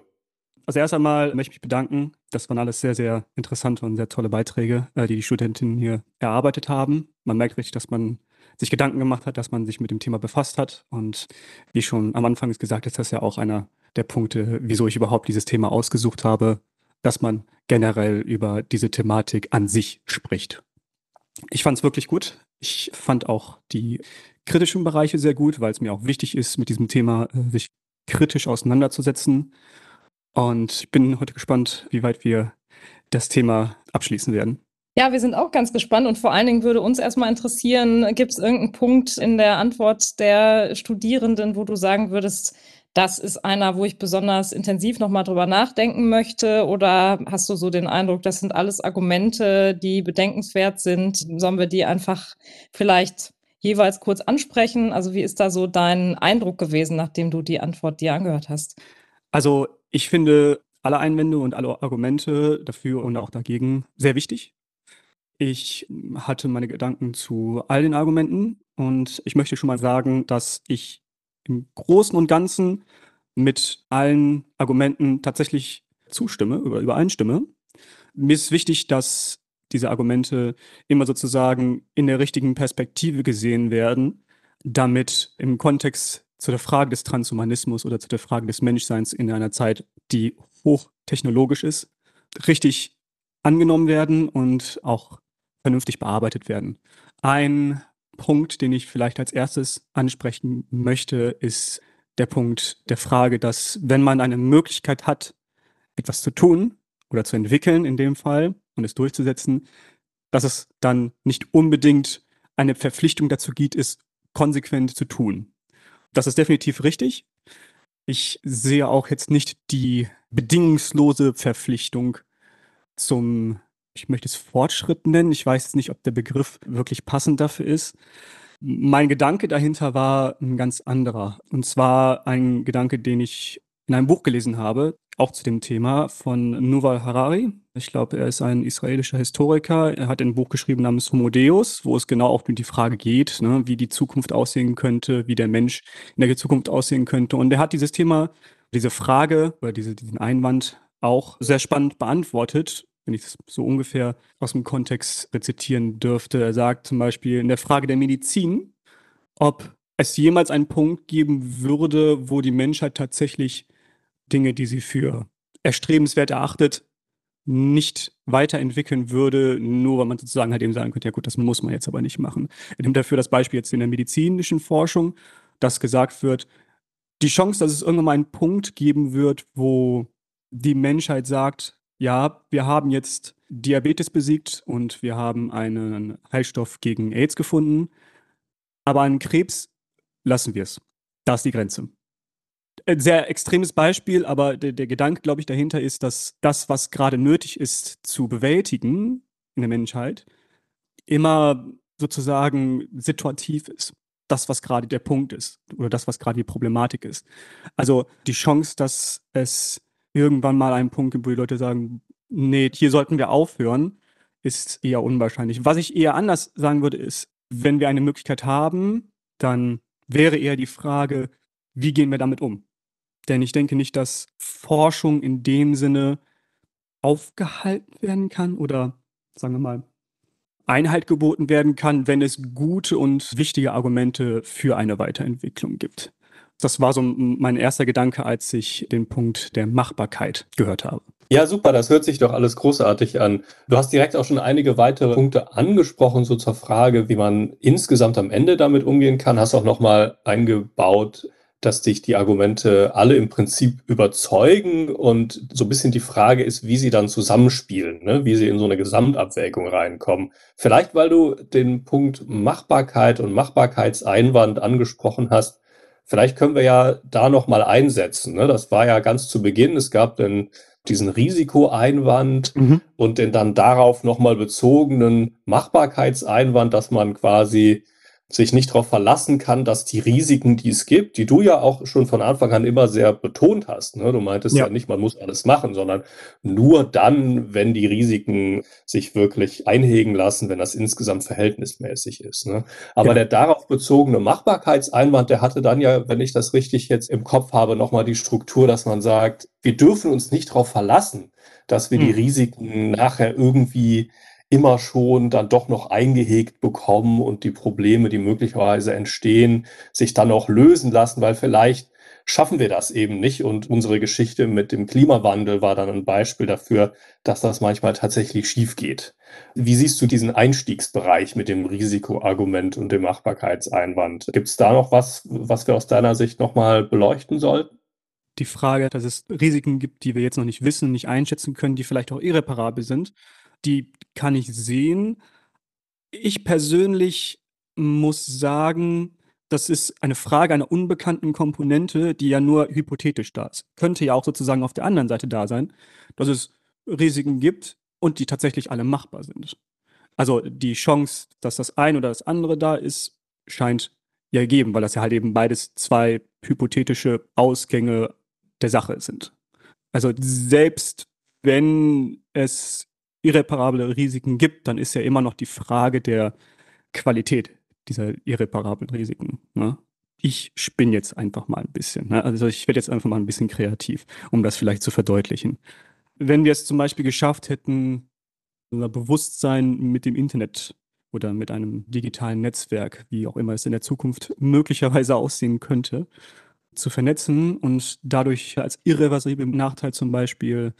Also erst einmal möchte ich mich bedanken. Das waren alles sehr, sehr interessante und sehr tolle Beiträge, äh, die die Studentinnen hier erarbeitet haben. Man merkt richtig, dass man sich Gedanken gemacht hat, dass man sich mit dem Thema befasst hat. Und wie schon am Anfang gesagt, ist das ja auch einer der Punkte, wieso ich überhaupt dieses Thema ausgesucht habe, dass man generell über diese Thematik an sich spricht. Ich fand es wirklich gut. Ich fand auch die kritischen Bereiche sehr gut, weil es mir auch wichtig ist, mit diesem Thema äh, sich kritisch auseinanderzusetzen. Und ich bin heute gespannt, wie weit wir das Thema abschließen werden. Ja, wir sind auch ganz gespannt und vor allen Dingen würde uns erstmal interessieren, gibt es irgendeinen Punkt in der Antwort der Studierenden, wo du sagen würdest, das ist einer, wo ich besonders intensiv nochmal drüber nachdenken möchte? Oder hast du so den Eindruck, das sind alles Argumente, die bedenkenswert sind? Sollen wir die einfach vielleicht jeweils kurz ansprechen? Also wie ist da so dein Eindruck gewesen, nachdem du die Antwort dir angehört hast? Also ich finde alle Einwände und alle Argumente dafür und auch dagegen sehr wichtig. Ich hatte meine Gedanken zu all den Argumenten und ich möchte schon mal sagen, dass ich im Großen und Ganzen mit allen Argumenten tatsächlich zustimme oder übereinstimme. Mir ist wichtig, dass diese Argumente immer sozusagen in der richtigen Perspektive gesehen werden, damit im Kontext zu der Frage des Transhumanismus oder zu der Frage des Menschseins in einer Zeit, die hochtechnologisch ist, richtig angenommen werden und auch vernünftig bearbeitet werden. Ein Punkt, den ich vielleicht als erstes ansprechen möchte, ist der Punkt der Frage, dass wenn man eine Möglichkeit hat, etwas zu tun oder zu entwickeln in dem Fall und es durchzusetzen, dass es dann nicht unbedingt eine Verpflichtung dazu gibt, es konsequent zu tun. Das ist definitiv richtig. Ich sehe auch jetzt nicht die bedingungslose Verpflichtung zum ich möchte es Fortschritt nennen. Ich weiß jetzt nicht, ob der Begriff wirklich passend dafür ist. Mein Gedanke dahinter war ein ganz anderer. Und zwar ein Gedanke, den ich in einem Buch gelesen habe, auch zu dem Thema von Nuval Harari. Ich glaube, er ist ein israelischer Historiker. Er hat ein Buch geschrieben namens Homo Deus, wo es genau auch um die Frage geht, ne, wie die Zukunft aussehen könnte, wie der Mensch in der Zukunft aussehen könnte. Und er hat dieses Thema, diese Frage oder diese, diesen Einwand auch sehr spannend beantwortet wenn ich das so ungefähr aus dem Kontext rezitieren dürfte. Er sagt zum Beispiel in der Frage der Medizin, ob es jemals einen Punkt geben würde, wo die Menschheit tatsächlich Dinge, die sie für erstrebenswert erachtet, nicht weiterentwickeln würde, nur weil man sozusagen halt eben sagen könnte, ja gut, das muss man jetzt aber nicht machen. Er nimmt dafür das Beispiel jetzt in der medizinischen Forschung, dass gesagt wird, die Chance, dass es irgendwann mal einen Punkt geben wird, wo die Menschheit sagt, ja, wir haben jetzt Diabetes besiegt und wir haben einen Heilstoff gegen AIDS gefunden. Aber an Krebs lassen wir es. Da ist die Grenze. Ein sehr extremes Beispiel, aber der, der Gedanke, glaube ich, dahinter ist, dass das, was gerade nötig ist zu bewältigen in der Menschheit, immer sozusagen situativ ist. Das, was gerade der Punkt ist oder das, was gerade die Problematik ist. Also die Chance, dass es irgendwann mal einen Punkt gibt, wo die Leute sagen, nee, hier sollten wir aufhören, ist eher unwahrscheinlich. Was ich eher anders sagen würde, ist, wenn wir eine Möglichkeit haben, dann wäre eher die Frage, wie gehen wir damit um? Denn ich denke nicht, dass Forschung in dem Sinne aufgehalten werden kann oder, sagen wir mal, Einhalt geboten werden kann, wenn es gute und wichtige Argumente für eine Weiterentwicklung gibt. Das war so mein erster Gedanke, als ich den Punkt der Machbarkeit gehört habe. Ja, super, das hört sich doch alles großartig an. Du hast direkt auch schon einige weitere Punkte angesprochen, so zur Frage, wie man insgesamt am Ende damit umgehen kann. Hast auch nochmal eingebaut, dass dich die Argumente alle im Prinzip überzeugen und so ein bisschen die Frage ist, wie sie dann zusammenspielen, ne? wie sie in so eine Gesamtabwägung reinkommen. Vielleicht, weil du den Punkt Machbarkeit und Machbarkeitseinwand angesprochen hast. Vielleicht können wir ja da noch mal einsetzen. Ne? Das war ja ganz zu Beginn. Es gab den diesen Risikoeinwand mhm. und den dann darauf nochmal bezogenen Machbarkeitseinwand, dass man quasi sich nicht darauf verlassen kann, dass die Risiken, die es gibt, die du ja auch schon von Anfang an immer sehr betont hast. Ne? Du meintest ja. ja nicht, man muss alles machen, sondern nur dann, wenn die Risiken sich wirklich einhegen lassen, wenn das insgesamt verhältnismäßig ist. Ne? Aber ja. der darauf bezogene Machbarkeitseinwand, der hatte dann ja, wenn ich das richtig jetzt im Kopf habe, nochmal die Struktur, dass man sagt, wir dürfen uns nicht darauf verlassen, dass wir hm. die Risiken nachher irgendwie immer schon dann doch noch eingehegt bekommen und die Probleme, die möglicherweise entstehen, sich dann auch lösen lassen, weil vielleicht schaffen wir das eben nicht. Und unsere Geschichte mit dem Klimawandel war dann ein Beispiel dafür, dass das manchmal tatsächlich schief geht. Wie siehst du diesen Einstiegsbereich mit dem Risikoargument und dem Machbarkeitseinwand? Gibt es da noch was, was wir aus deiner Sicht nochmal beleuchten sollten? Die Frage, dass es Risiken gibt, die wir jetzt noch nicht wissen, nicht einschätzen können, die vielleicht auch irreparabel sind die kann ich sehen. Ich persönlich muss sagen, das ist eine Frage einer unbekannten Komponente, die ja nur hypothetisch da ist. Könnte ja auch sozusagen auf der anderen Seite da sein, dass es Risiken gibt und die tatsächlich alle machbar sind. Also die Chance, dass das eine oder das andere da ist, scheint ja gegeben, weil das ja halt eben beides zwei hypothetische Ausgänge der Sache sind. Also selbst wenn es irreparable Risiken gibt, dann ist ja immer noch die Frage der Qualität dieser irreparablen Risiken. Ne? Ich spinne jetzt einfach mal ein bisschen. Ne? Also ich werde jetzt einfach mal ein bisschen kreativ, um das vielleicht zu verdeutlichen. Wenn wir es zum Beispiel geschafft hätten, unser Bewusstsein mit dem Internet oder mit einem digitalen Netzwerk, wie auch immer es in der Zukunft möglicherweise aussehen könnte, zu vernetzen und dadurch als irreversiblen Nachteil zum Beispiel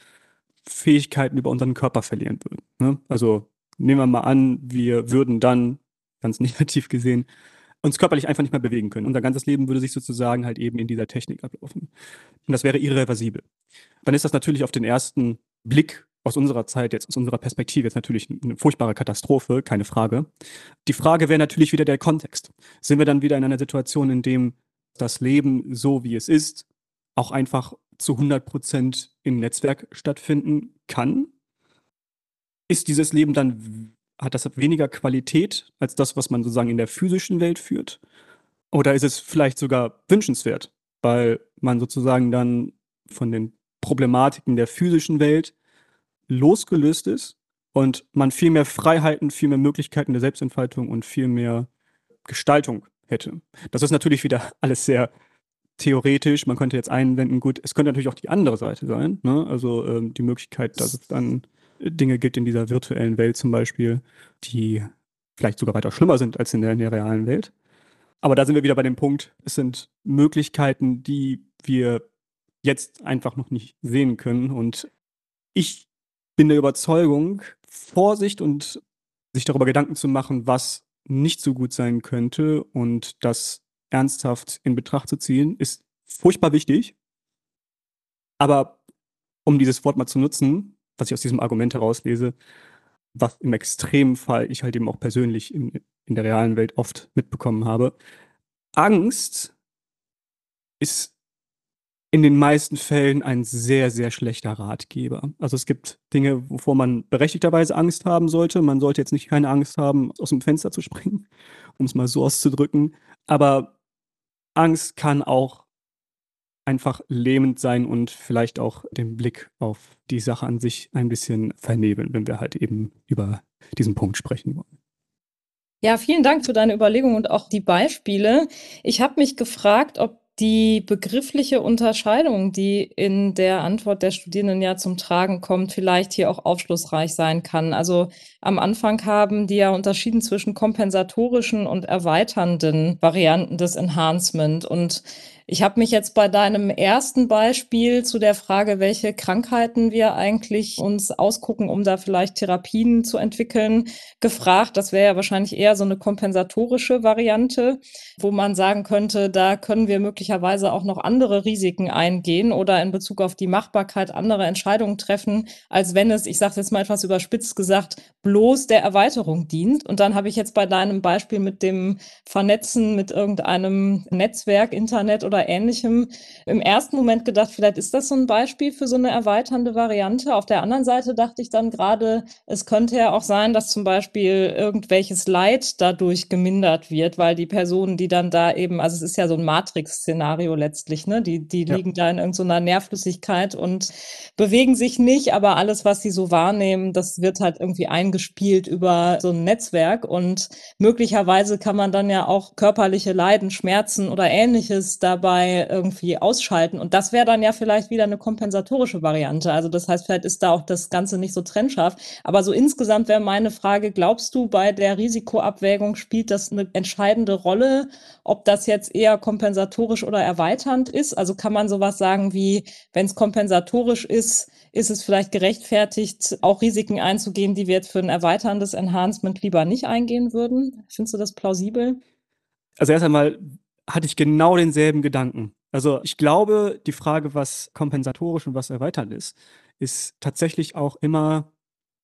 Fähigkeiten über unseren Körper verlieren würden. Ne? Also nehmen wir mal an, wir würden dann, ganz [LAUGHS] negativ gesehen, uns körperlich einfach nicht mehr bewegen können. Unser ganzes Leben würde sich sozusagen halt eben in dieser Technik ablaufen. Und das wäre irreversibel. Dann ist das natürlich auf den ersten Blick aus unserer Zeit, jetzt aus unserer Perspektive, jetzt natürlich eine furchtbare Katastrophe, keine Frage. Die Frage wäre natürlich wieder der Kontext. Sind wir dann wieder in einer Situation, in dem das Leben so wie es ist, auch einfach zu 100 Prozent im Netzwerk stattfinden kann, ist dieses Leben dann, hat das weniger Qualität als das, was man sozusagen in der physischen Welt führt? Oder ist es vielleicht sogar wünschenswert, weil man sozusagen dann von den Problematiken der physischen Welt losgelöst ist und man viel mehr Freiheiten, viel mehr Möglichkeiten der Selbstentfaltung und viel mehr Gestaltung hätte. Das ist natürlich wieder [LAUGHS] alles sehr theoretisch, man könnte jetzt einwenden, gut, es könnte natürlich auch die andere Seite sein, ne? also ähm, die Möglichkeit, dass es dann Dinge gibt in dieser virtuellen Welt zum Beispiel, die vielleicht sogar weiter schlimmer sind als in der, in der realen Welt. Aber da sind wir wieder bei dem Punkt, es sind Möglichkeiten, die wir jetzt einfach noch nicht sehen können. Und ich bin der Überzeugung, Vorsicht und sich darüber Gedanken zu machen, was nicht so gut sein könnte und das ernsthaft in Betracht zu ziehen, ist furchtbar wichtig. Aber um dieses Wort mal zu nutzen, was ich aus diesem Argument herauslese, was im extremen Fall ich halt eben auch persönlich in, in der realen Welt oft mitbekommen habe, Angst ist in den meisten Fällen ein sehr, sehr schlechter Ratgeber. Also es gibt Dinge, wovor man berechtigterweise Angst haben sollte. Man sollte jetzt nicht keine Angst haben, aus dem Fenster zu springen, um es mal so auszudrücken. Aber Angst kann auch einfach lähmend sein und vielleicht auch den Blick auf die Sache an sich ein bisschen vernebeln, wenn wir halt eben über diesen Punkt sprechen wollen. Ja, vielen Dank für deine Überlegung und auch die Beispiele. Ich habe mich gefragt, ob die begriffliche Unterscheidung, die in der Antwort der Studierenden ja zum Tragen kommt, vielleicht hier auch aufschlussreich sein kann. Also am Anfang haben die ja unterschieden zwischen kompensatorischen und erweiternden Varianten des Enhancement. Und Ich habe mich jetzt bei deinem ersten Beispiel zu der Frage, welche Krankheiten wir eigentlich uns ausgucken, um da vielleicht Therapien zu entwickeln, gefragt. Das wäre ja wahrscheinlich eher so eine kompensatorische Variante, wo man sagen könnte, da können wir möglicherweise auch noch andere Risiken eingehen oder in Bezug auf die Machbarkeit andere Entscheidungen treffen, als wenn es, ich sage jetzt mal etwas überspitzt gesagt, bloß der Erweiterung dient. Und dann habe ich jetzt bei deinem Beispiel mit dem Vernetzen mit irgendeinem Netzwerk, Internet oder oder ähnlichem im ersten Moment gedacht, vielleicht ist das so ein Beispiel für so eine erweiternde Variante. Auf der anderen Seite dachte ich dann gerade, es könnte ja auch sein, dass zum Beispiel irgendwelches Leid dadurch gemindert wird, weil die Personen, die dann da eben, also es ist ja so ein Matrix-Szenario letztlich, ne? Die, die ja. liegen da in irgendeiner Nährflüssigkeit und bewegen sich nicht, aber alles, was sie so wahrnehmen, das wird halt irgendwie eingespielt über so ein Netzwerk und möglicherweise kann man dann ja auch körperliche Leiden, Schmerzen oder ähnliches dabei dabei irgendwie ausschalten. Und das wäre dann ja vielleicht wieder eine kompensatorische Variante. Also das heißt, vielleicht ist da auch das Ganze nicht so trennscharf. Aber so insgesamt wäre meine Frage, glaubst du, bei der Risikoabwägung spielt das eine entscheidende Rolle, ob das jetzt eher kompensatorisch oder erweiternd ist? Also kann man sowas sagen wie, wenn es kompensatorisch ist, ist es vielleicht gerechtfertigt, auch Risiken einzugehen, die wir jetzt für ein erweiterndes Enhancement lieber nicht eingehen würden? Findest du das plausibel? Also erst einmal hatte ich genau denselben Gedanken. Also ich glaube, die Frage, was kompensatorisch und was erweitert ist, ist tatsächlich auch immer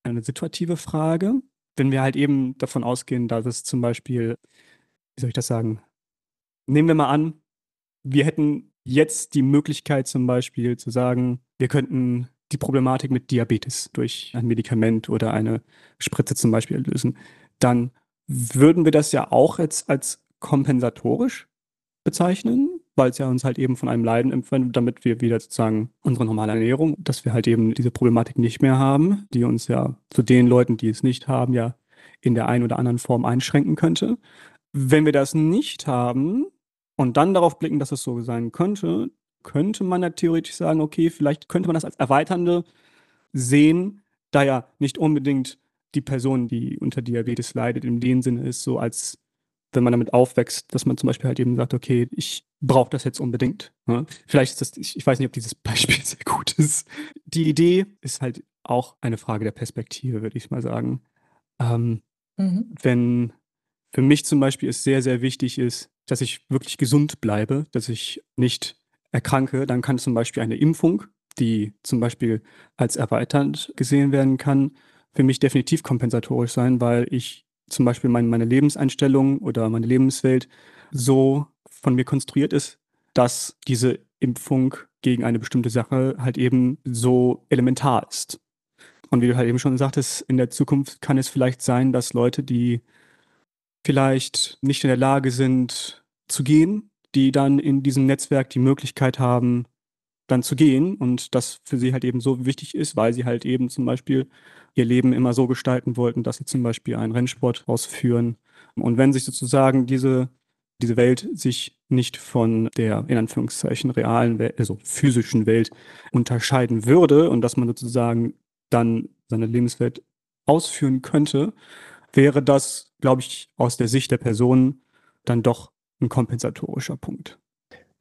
eine situative Frage. Wenn wir halt eben davon ausgehen, dass es zum Beispiel, wie soll ich das sagen? Nehmen wir mal an, wir hätten jetzt die Möglichkeit zum Beispiel zu sagen, wir könnten die Problematik mit Diabetes durch ein Medikament oder eine Spritze zum Beispiel lösen. Dann würden wir das ja auch jetzt als kompensatorisch bezeichnen, weil es ja uns halt eben von einem Leiden empfindet, damit wir wieder sozusagen unsere normale Ernährung, dass wir halt eben diese Problematik nicht mehr haben, die uns ja zu den Leuten, die es nicht haben, ja in der einen oder anderen Form einschränken könnte. Wenn wir das nicht haben und dann darauf blicken, dass es so sein könnte, könnte man ja theoretisch sagen, okay, vielleicht könnte man das als erweiternde sehen, da ja nicht unbedingt die Person, die unter Diabetes leidet, in dem Sinne ist, so als wenn man damit aufwächst, dass man zum Beispiel halt eben sagt, okay, ich brauche das jetzt unbedingt. Ne? Vielleicht ist das, ich, ich weiß nicht, ob dieses Beispiel [LAUGHS] sehr gut ist. Die Idee ist halt auch eine Frage der Perspektive, würde ich mal sagen. Ähm, mhm. Wenn für mich zum Beispiel es sehr, sehr wichtig ist, dass ich wirklich gesund bleibe, dass ich nicht erkranke, dann kann zum Beispiel eine Impfung, die zum Beispiel als erweiternd gesehen werden kann, für mich definitiv kompensatorisch sein, weil ich zum Beispiel mein, meine Lebenseinstellung oder meine Lebenswelt so von mir konstruiert ist, dass diese Impfung gegen eine bestimmte Sache halt eben so elementar ist. Und wie du halt eben schon sagtest, in der Zukunft kann es vielleicht sein, dass Leute, die vielleicht nicht in der Lage sind zu gehen, die dann in diesem Netzwerk die Möglichkeit haben, dann zu gehen und das für sie halt eben so wichtig ist, weil sie halt eben zum Beispiel ihr Leben immer so gestalten wollten, dass sie zum Beispiel einen Rennsport ausführen. Und wenn sich sozusagen diese, diese Welt sich nicht von der, in Anführungszeichen, realen, Welt, also physischen Welt unterscheiden würde und dass man sozusagen dann seine Lebenswelt ausführen könnte, wäre das, glaube ich, aus der Sicht der Person dann doch ein kompensatorischer Punkt.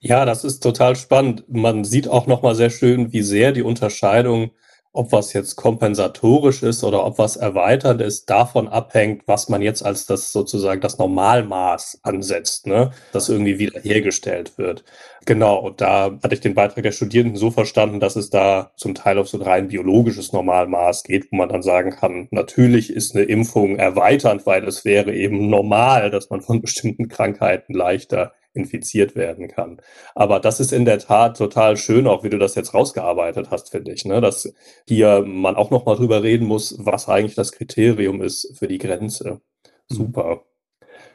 Ja, das ist total spannend. Man sieht auch nochmal sehr schön, wie sehr die Unterscheidung ob was jetzt kompensatorisch ist oder ob was erweitert ist, davon abhängt, was man jetzt als das sozusagen das Normalmaß ansetzt, ne? das irgendwie wiederhergestellt wird. Genau, und da hatte ich den Beitrag der Studierenden so verstanden, dass es da zum Teil auf so ein rein biologisches Normalmaß geht, wo man dann sagen kann, natürlich ist eine Impfung erweiternd, weil es wäre eben normal, dass man von bestimmten Krankheiten leichter infiziert werden kann. Aber das ist in der Tat total schön, auch wie du das jetzt rausgearbeitet hast, finde ich, ne? dass hier man auch noch mal drüber reden muss, was eigentlich das Kriterium ist für die Grenze. Mhm. Super.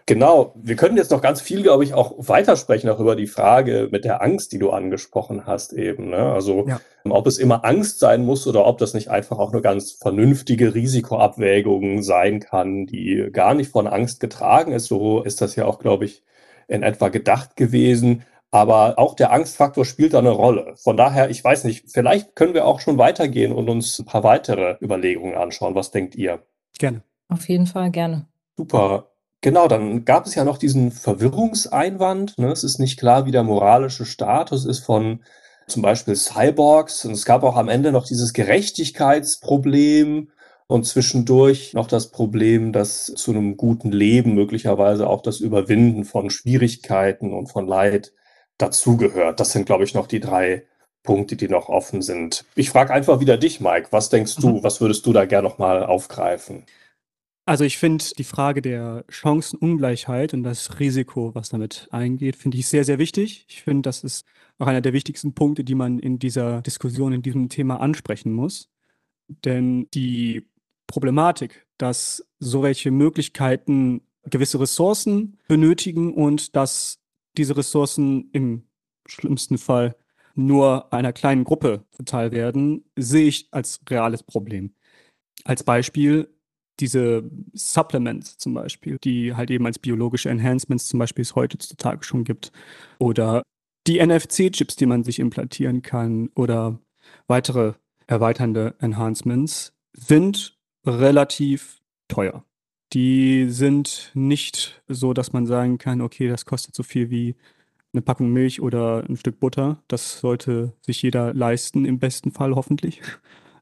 Genau, wir können jetzt noch ganz viel, glaube ich, auch weitersprechen, auch über die Frage mit der Angst, die du angesprochen hast eben. Ne? Also ja. ob es immer Angst sein muss oder ob das nicht einfach auch eine ganz vernünftige Risikoabwägung sein kann, die gar nicht von Angst getragen ist. So ist das ja auch, glaube ich, in etwa gedacht gewesen. Aber auch der Angstfaktor spielt da eine Rolle. Von daher, ich weiß nicht, vielleicht können wir auch schon weitergehen und uns ein paar weitere Überlegungen anschauen. Was denkt ihr? Gerne. Auf jeden Fall gerne. Super. Genau, dann gab es ja noch diesen Verwirrungseinwand. Ne? Es ist nicht klar, wie der moralische Status ist von zum Beispiel Cyborgs. Und es gab auch am Ende noch dieses Gerechtigkeitsproblem und zwischendurch noch das Problem, dass zu einem guten Leben möglicherweise auch das Überwinden von Schwierigkeiten und von Leid dazugehört. Das sind, glaube ich, noch die drei Punkte, die noch offen sind. Ich frage einfach wieder dich, Mike. Was denkst du? Mhm. Was würdest du da gerne nochmal aufgreifen? Also ich finde die Frage der Chancenungleichheit und das Risiko, was damit eingeht, finde ich sehr, sehr wichtig. Ich finde, das ist auch einer der wichtigsten Punkte, die man in dieser Diskussion, in diesem Thema ansprechen muss. Denn die Problematik, dass so welche Möglichkeiten gewisse Ressourcen benötigen und dass diese Ressourcen im schlimmsten Fall nur einer kleinen Gruppe zuteil werden, sehe ich als reales Problem. Als Beispiel diese Supplements zum Beispiel, die halt eben als biologische Enhancements zum Beispiel es heutzutage schon gibt. Oder die NFC-Chips, die man sich implantieren kann oder weitere erweiternde Enhancements sind relativ teuer. Die sind nicht so, dass man sagen kann, okay, das kostet so viel wie eine Packung Milch oder ein Stück Butter. Das sollte sich jeder leisten, im besten Fall hoffentlich.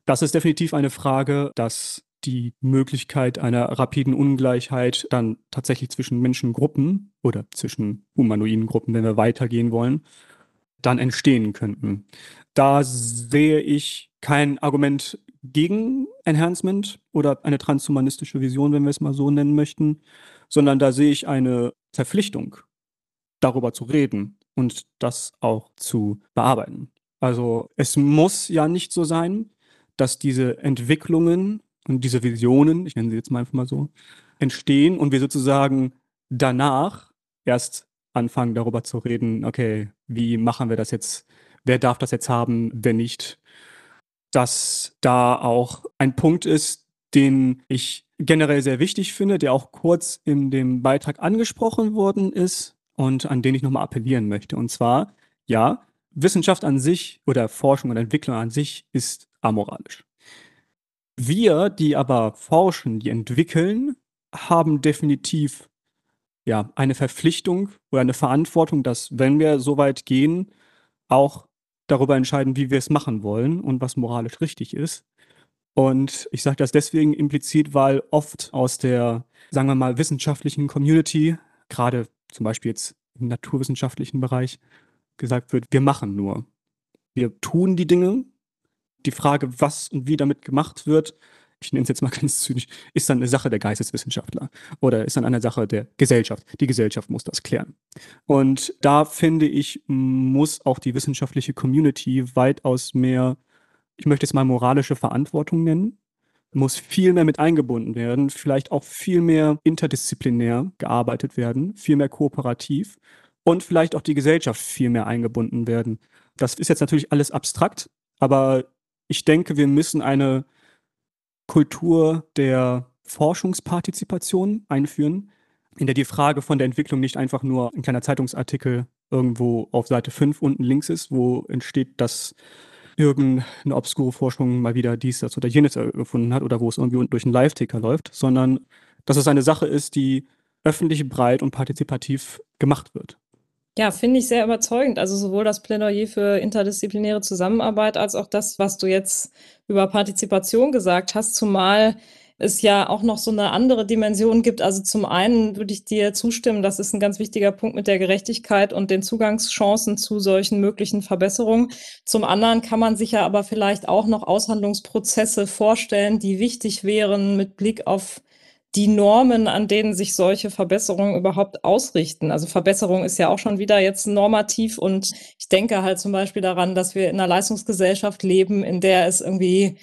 Das ist definitiv eine Frage, dass die Möglichkeit einer rapiden Ungleichheit dann tatsächlich zwischen Menschengruppen oder zwischen humanoiden Gruppen, wenn wir weitergehen wollen, dann entstehen könnten. Da sehe ich kein Argument gegen Enhancement oder eine transhumanistische Vision, wenn wir es mal so nennen möchten, sondern da sehe ich eine Verpflichtung, darüber zu reden und das auch zu bearbeiten. Also es muss ja nicht so sein, dass diese Entwicklungen und diese Visionen, ich nenne sie jetzt mal einfach mal so, entstehen und wir sozusagen danach erst anfangen darüber zu reden, okay, wie machen wir das jetzt, wer darf das jetzt haben, wer nicht, dass da auch ein Punkt ist, den ich generell sehr wichtig finde, der auch kurz in dem Beitrag angesprochen worden ist und an den ich nochmal appellieren möchte. Und zwar, ja, Wissenschaft an sich oder Forschung und Entwicklung an sich ist amoralisch. Wir, die aber forschen, die entwickeln, haben definitiv ja eine Verpflichtung oder eine Verantwortung, dass wenn wir so weit gehen, auch darüber entscheiden, wie wir es machen wollen und was moralisch richtig ist. Und ich sage das deswegen implizit, weil oft aus der, sagen wir mal, wissenschaftlichen Community, gerade zum Beispiel jetzt im naturwissenschaftlichen Bereich, gesagt wird, wir machen nur. Wir tun die Dinge, die Frage, was und wie damit gemacht wird, ich nenne es jetzt mal [LAUGHS] ganz zynisch, ist dann eine Sache der Geisteswissenschaftler oder ist dann eine Sache der Gesellschaft. Die Gesellschaft muss das klären. Und da finde ich, muss auch die wissenschaftliche Community weitaus mehr, ich möchte es mal moralische Verantwortung nennen, muss viel mehr mit eingebunden werden, vielleicht auch viel mehr interdisziplinär gearbeitet werden, viel mehr kooperativ und vielleicht auch die Gesellschaft viel mehr eingebunden werden. Das ist jetzt natürlich alles abstrakt, aber ich denke, wir müssen eine Kultur der Forschungspartizipation einführen, in der die Frage von der Entwicklung nicht einfach nur ein kleiner Zeitungsartikel irgendwo auf Seite 5 unten links ist, wo entsteht, dass irgendeine obskure Forschung mal wieder dies, das oder jenes erfunden hat oder wo es irgendwie durch einen Live-Ticker läuft, sondern dass es eine Sache ist, die öffentlich, breit und partizipativ gemacht wird. Ja, finde ich sehr überzeugend. Also sowohl das Plädoyer für interdisziplinäre Zusammenarbeit als auch das, was du jetzt über Partizipation gesagt hast, zumal es ja auch noch so eine andere Dimension gibt. Also zum einen würde ich dir zustimmen, das ist ein ganz wichtiger Punkt mit der Gerechtigkeit und den Zugangschancen zu solchen möglichen Verbesserungen. Zum anderen kann man sich ja aber vielleicht auch noch Aushandlungsprozesse vorstellen, die wichtig wären mit Blick auf die Normen, an denen sich solche Verbesserungen überhaupt ausrichten. Also Verbesserung ist ja auch schon wieder jetzt normativ und ich denke halt zum Beispiel daran, dass wir in einer Leistungsgesellschaft leben, in der es irgendwie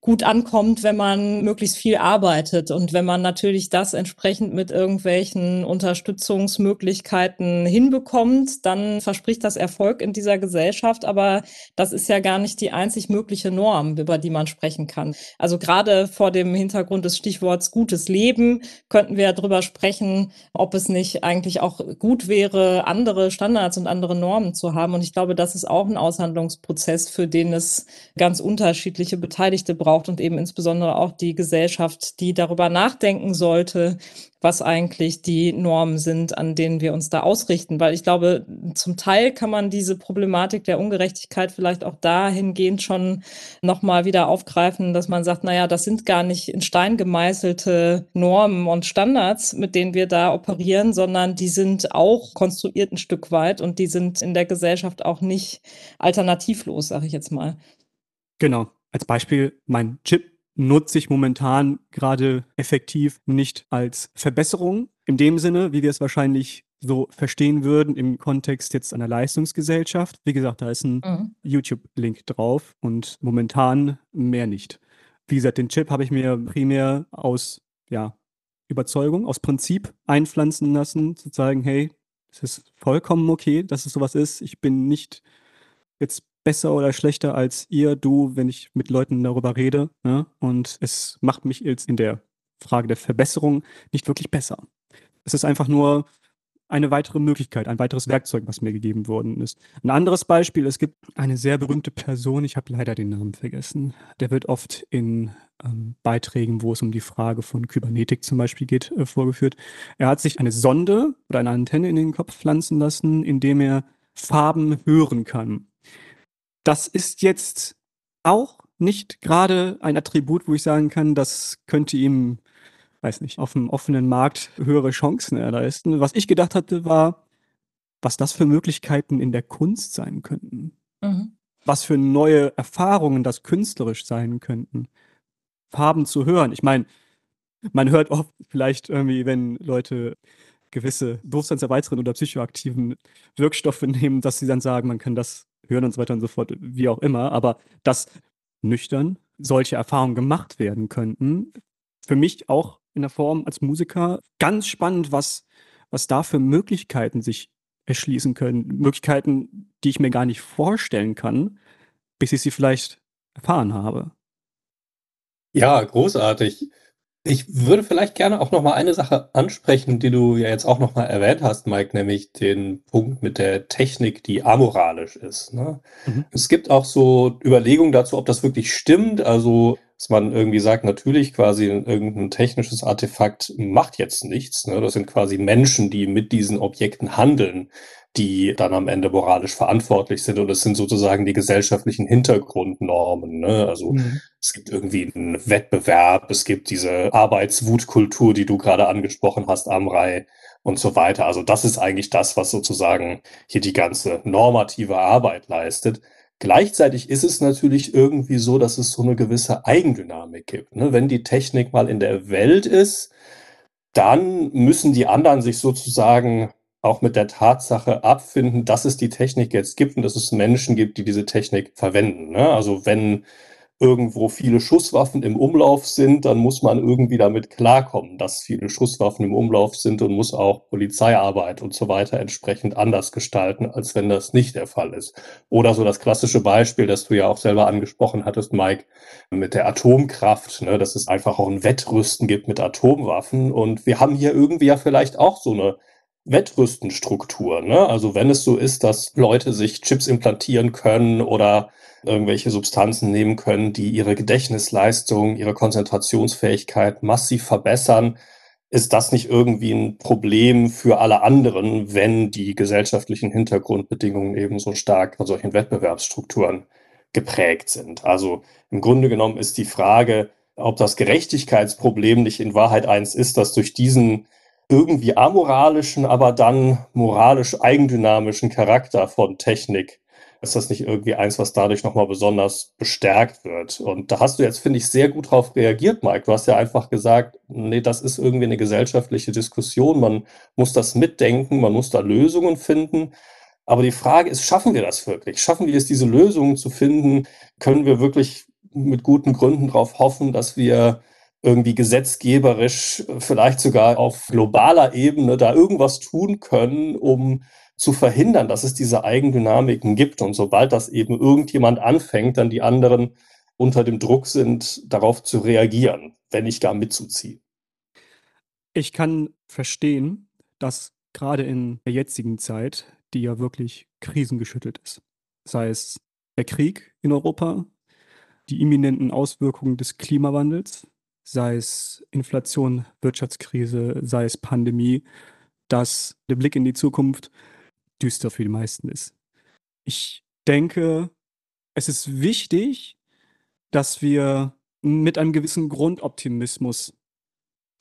gut ankommt, wenn man möglichst viel arbeitet und wenn man natürlich das entsprechend mit irgendwelchen Unterstützungsmöglichkeiten hinbekommt, dann verspricht das Erfolg in dieser Gesellschaft, aber das ist ja gar nicht die einzig mögliche Norm, über die man sprechen kann. Also gerade vor dem Hintergrund des Stichworts gutes Leben könnten wir darüber sprechen, ob es nicht eigentlich auch gut wäre, andere Standards und andere Normen zu haben und ich glaube, das ist auch ein Aushandlungsprozess, für den es ganz unterschiedliche Beteiligte braucht und eben insbesondere auch die Gesellschaft, die darüber nachdenken sollte, was eigentlich die Normen sind, an denen wir uns da ausrichten. Weil ich glaube, zum Teil kann man diese Problematik der Ungerechtigkeit vielleicht auch dahingehend schon nochmal wieder aufgreifen, dass man sagt, naja, das sind gar nicht in Stein gemeißelte Normen und Standards, mit denen wir da operieren, sondern die sind auch konstruiert ein Stück weit und die sind in der Gesellschaft auch nicht alternativlos, sage ich jetzt mal. Genau. Als Beispiel, mein Chip nutze ich momentan gerade effektiv nicht als Verbesserung in dem Sinne, wie wir es wahrscheinlich so verstehen würden im Kontext jetzt einer Leistungsgesellschaft. Wie gesagt, da ist ein mhm. YouTube-Link drauf und momentan mehr nicht. Wie gesagt, den Chip habe ich mir primär aus ja, Überzeugung, aus Prinzip einpflanzen lassen, zu sagen, hey, es ist vollkommen okay, dass es sowas ist. Ich bin nicht jetzt besser oder schlechter als ihr, du, wenn ich mit Leuten darüber rede. Ne? Und es macht mich jetzt in der Frage der Verbesserung nicht wirklich besser. Es ist einfach nur eine weitere Möglichkeit, ein weiteres Werkzeug, was mir gegeben worden ist. Ein anderes Beispiel, es gibt eine sehr berühmte Person, ich habe leider den Namen vergessen, der wird oft in ähm, Beiträgen, wo es um die Frage von Kybernetik zum Beispiel geht, äh, vorgeführt. Er hat sich eine Sonde oder eine Antenne in den Kopf pflanzen lassen, indem er Farben hören kann das ist jetzt auch nicht gerade ein Attribut, wo ich sagen kann, das könnte ihm, weiß nicht, auf dem offenen Markt höhere Chancen erleisten. Was ich gedacht hatte, war, was das für Möglichkeiten in der Kunst sein könnten. Mhm. Was für neue Erfahrungen das künstlerisch sein könnten. Farben zu hören. Ich meine, man hört oft vielleicht irgendwie, wenn Leute gewisse bewusstseinserweiternden oder psychoaktiven Wirkstoffe [LAUGHS] nehmen, dass sie dann sagen, man kann das hören und so weiter und so fort, wie auch immer, aber dass nüchtern solche Erfahrungen gemacht werden könnten. Für mich auch in der Form als Musiker ganz spannend, was, was da für Möglichkeiten sich erschließen können. Möglichkeiten, die ich mir gar nicht vorstellen kann, bis ich sie vielleicht erfahren habe. Ja, großartig. Ich würde vielleicht gerne auch noch mal eine Sache ansprechen, die du ja jetzt auch noch mal erwähnt hast, Mike, nämlich den Punkt mit der Technik, die amoralisch ist. Ne? Mhm. Es gibt auch so Überlegungen dazu, ob das wirklich stimmt. Also, dass man irgendwie sagt, natürlich quasi irgendein technisches Artefakt macht jetzt nichts. Ne? Das sind quasi Menschen, die mit diesen Objekten handeln die dann am Ende moralisch verantwortlich sind. Und es sind sozusagen die gesellschaftlichen Hintergrundnormen. Ne? Also mhm. es gibt irgendwie einen Wettbewerb, es gibt diese Arbeitswutkultur, die du gerade angesprochen hast, Amrei und so weiter. Also das ist eigentlich das, was sozusagen hier die ganze normative Arbeit leistet. Gleichzeitig ist es natürlich irgendwie so, dass es so eine gewisse Eigendynamik gibt. Ne? Wenn die Technik mal in der Welt ist, dann müssen die anderen sich sozusagen auch mit der Tatsache abfinden, dass es die Technik jetzt gibt und dass es Menschen gibt, die diese Technik verwenden. Ne? Also wenn irgendwo viele Schusswaffen im Umlauf sind, dann muss man irgendwie damit klarkommen, dass viele Schusswaffen im Umlauf sind und muss auch Polizeiarbeit und so weiter entsprechend anders gestalten, als wenn das nicht der Fall ist. Oder so das klassische Beispiel, das du ja auch selber angesprochen hattest, Mike, mit der Atomkraft, ne, dass es einfach auch ein Wettrüsten gibt mit Atomwaffen. Und wir haben hier irgendwie ja vielleicht auch so eine Wettrüstenstruktur. Ne? Also wenn es so ist, dass Leute sich Chips implantieren können oder irgendwelche Substanzen nehmen können, die ihre Gedächtnisleistung, ihre Konzentrationsfähigkeit massiv verbessern, ist das nicht irgendwie ein Problem für alle anderen, wenn die gesellschaftlichen Hintergrundbedingungen eben so stark von solchen Wettbewerbsstrukturen geprägt sind? Also im Grunde genommen ist die Frage, ob das Gerechtigkeitsproblem nicht in Wahrheit eins ist, dass durch diesen irgendwie amoralischen, aber dann moralisch eigendynamischen Charakter von Technik ist das nicht irgendwie eins, was dadurch nochmal besonders bestärkt wird? Und da hast du jetzt, finde ich, sehr gut drauf reagiert, Mike. Du hast ja einfach gesagt, nee, das ist irgendwie eine gesellschaftliche Diskussion. Man muss das mitdenken, man muss da Lösungen finden. Aber die Frage ist, schaffen wir das wirklich? Schaffen wir es, diese Lösungen zu finden? Können wir wirklich mit guten Gründen darauf hoffen, dass wir irgendwie gesetzgeberisch, vielleicht sogar auf globaler Ebene da irgendwas tun können, um zu verhindern, dass es diese Eigendynamiken gibt. Und sobald das eben irgendjemand anfängt, dann die anderen unter dem Druck sind, darauf zu reagieren, wenn nicht gar mitzuziehen. Ich kann verstehen, dass gerade in der jetzigen Zeit, die ja wirklich krisengeschüttelt ist, sei es der Krieg in Europa, die imminenten Auswirkungen des Klimawandels, sei es Inflation, Wirtschaftskrise, sei es Pandemie, dass der Blick in die Zukunft düster für die meisten ist. Ich denke, es ist wichtig, dass wir mit einem gewissen Grundoptimismus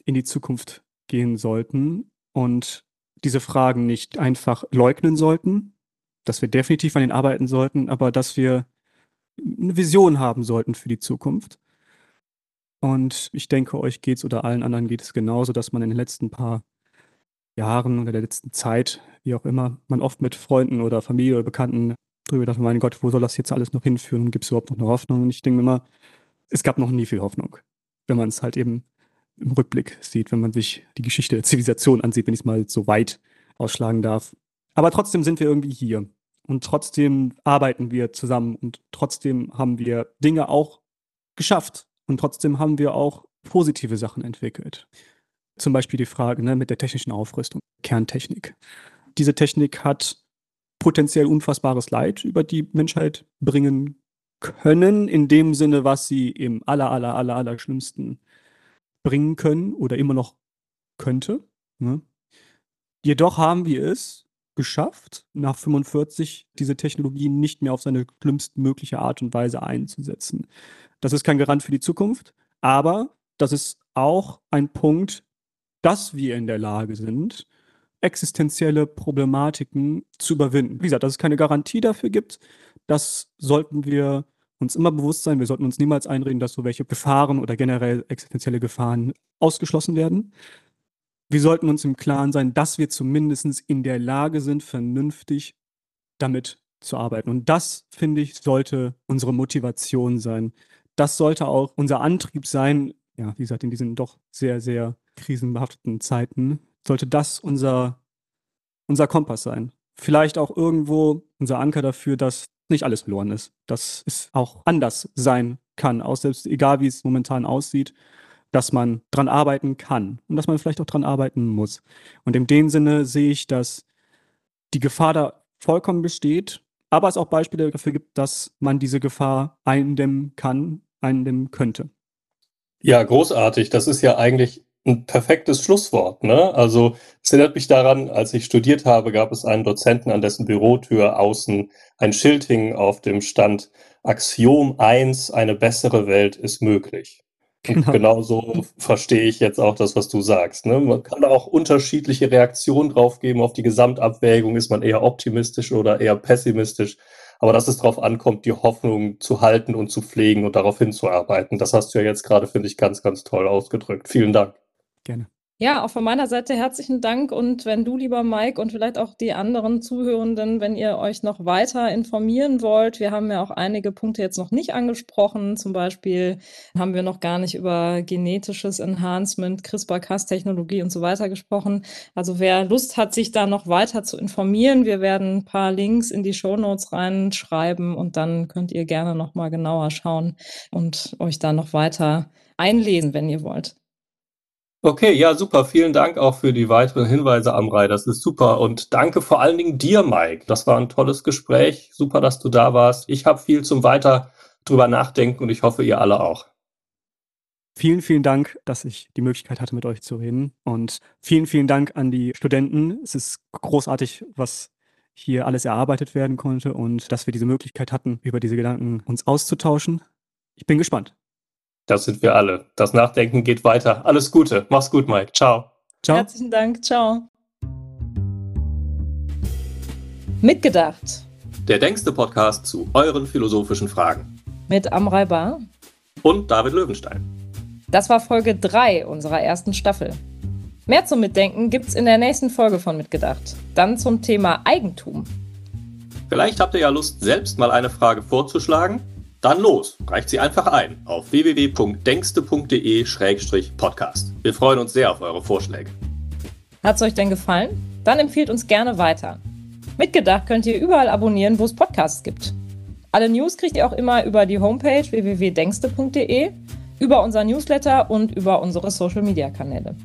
in die Zukunft gehen sollten und diese Fragen nicht einfach leugnen sollten, dass wir definitiv an ihnen arbeiten sollten, aber dass wir eine Vision haben sollten für die Zukunft. Und ich denke, euch geht es oder allen anderen geht es genauso, dass man in den letzten paar Jahren oder der letzten Zeit, wie auch immer, man oft mit Freunden oder Familie oder Bekannten drüber dachte, mein Gott, wo soll das jetzt alles noch hinführen? Gibt es überhaupt noch eine Hoffnung? Und ich denke immer, es gab noch nie viel Hoffnung, wenn man es halt eben im Rückblick sieht, wenn man sich die Geschichte der Zivilisation ansieht, wenn ich es mal so weit ausschlagen darf. Aber trotzdem sind wir irgendwie hier. Und trotzdem arbeiten wir zusammen und trotzdem haben wir Dinge auch geschafft. Und trotzdem haben wir auch positive Sachen entwickelt. Zum Beispiel die Frage ne, mit der technischen Aufrüstung, Kerntechnik. Diese Technik hat potenziell unfassbares Leid über die Menschheit bringen können, in dem Sinne, was sie im aller, aller, aller, aller schlimmsten bringen können oder immer noch könnte. Ne? Jedoch haben wir es geschafft, nach 45 diese Technologie nicht mehr auf seine schlimmstmögliche Art und Weise einzusetzen. Das ist kein Garant für die Zukunft, aber das ist auch ein Punkt, dass wir in der Lage sind, existenzielle Problematiken zu überwinden. Wie gesagt, dass es keine Garantie dafür gibt, das sollten wir uns immer bewusst sein. Wir sollten uns niemals einreden, dass so welche Gefahren oder generell existenzielle Gefahren ausgeschlossen werden wir sollten uns im Klaren sein, dass wir zumindest in der Lage sind, vernünftig damit zu arbeiten. Und das, finde ich, sollte unsere Motivation sein. Das sollte auch unser Antrieb sein, ja, wie gesagt, in diesen doch sehr, sehr krisenbehafteten Zeiten, sollte das unser, unser Kompass sein. Vielleicht auch irgendwo unser Anker dafür, dass nicht alles verloren ist, dass es auch anders sein kann, auch selbst egal wie es momentan aussieht, dass man dran arbeiten kann und dass man vielleicht auch dran arbeiten muss. Und in dem Sinne sehe ich, dass die Gefahr da vollkommen besteht, aber es auch Beispiele dafür gibt, dass man diese Gefahr eindämmen kann, eindämmen könnte. Ja, großartig. Das ist ja eigentlich ein perfektes Schlusswort. Ne? Also es erinnert mich daran, als ich studiert habe, gab es einen Dozenten, an dessen Bürotür außen ein Schild hing auf dem Stand Axiom 1, eine bessere Welt ist möglich. Genau. Genauso verstehe ich jetzt auch das, was du sagst. Ne? Man kann auch unterschiedliche Reaktionen drauf geben auf die Gesamtabwägung. Ist man eher optimistisch oder eher pessimistisch? Aber dass es darauf ankommt, die Hoffnung zu halten und zu pflegen und darauf hinzuarbeiten. Das hast du ja jetzt gerade, finde ich, ganz, ganz toll ausgedrückt. Vielen Dank. Gerne. Ja, auch von meiner Seite herzlichen Dank und wenn du, lieber Mike, und vielleicht auch die anderen Zuhörenden, wenn ihr euch noch weiter informieren wollt, wir haben ja auch einige Punkte jetzt noch nicht angesprochen. Zum Beispiel haben wir noch gar nicht über genetisches Enhancement, CRISPR-Cas-Technologie und so weiter gesprochen. Also wer Lust hat, sich da noch weiter zu informieren, wir werden ein paar Links in die Show Notes reinschreiben und dann könnt ihr gerne noch mal genauer schauen und euch da noch weiter einlesen, wenn ihr wollt. Okay, ja, super. Vielen Dank auch für die weiteren Hinweise, Amrei. Das ist super. Und danke vor allen Dingen dir, Mike. Das war ein tolles Gespräch. Super, dass du da warst. Ich habe viel zum weiter drüber nachdenken und ich hoffe, ihr alle auch. Vielen, vielen Dank, dass ich die Möglichkeit hatte, mit euch zu reden. Und vielen, vielen Dank an die Studenten. Es ist großartig, was hier alles erarbeitet werden konnte und dass wir diese Möglichkeit hatten, über diese Gedanken uns auszutauschen. Ich bin gespannt. Das sind wir alle. Das Nachdenken geht weiter. Alles Gute. Mach's gut, Mike. Ciao. Ciao. Herzlichen Dank. Ciao. Mitgedacht. Der denkste Podcast zu euren philosophischen Fragen. Mit Amrei Bar. Und David Löwenstein. Das war Folge 3 unserer ersten Staffel. Mehr zum Mitdenken gibt's in der nächsten Folge von Mitgedacht. Dann zum Thema Eigentum. Vielleicht habt ihr ja Lust, selbst mal eine Frage vorzuschlagen dann los, reicht sie einfach ein auf www.denkste.de-podcast. Wir freuen uns sehr auf eure Vorschläge. Hat es euch denn gefallen? Dann empfiehlt uns gerne weiter. Mitgedacht könnt ihr überall abonnieren, wo es Podcasts gibt. Alle News kriegt ihr auch immer über die Homepage www.denkste.de, über unser Newsletter und über unsere Social-Media-Kanäle.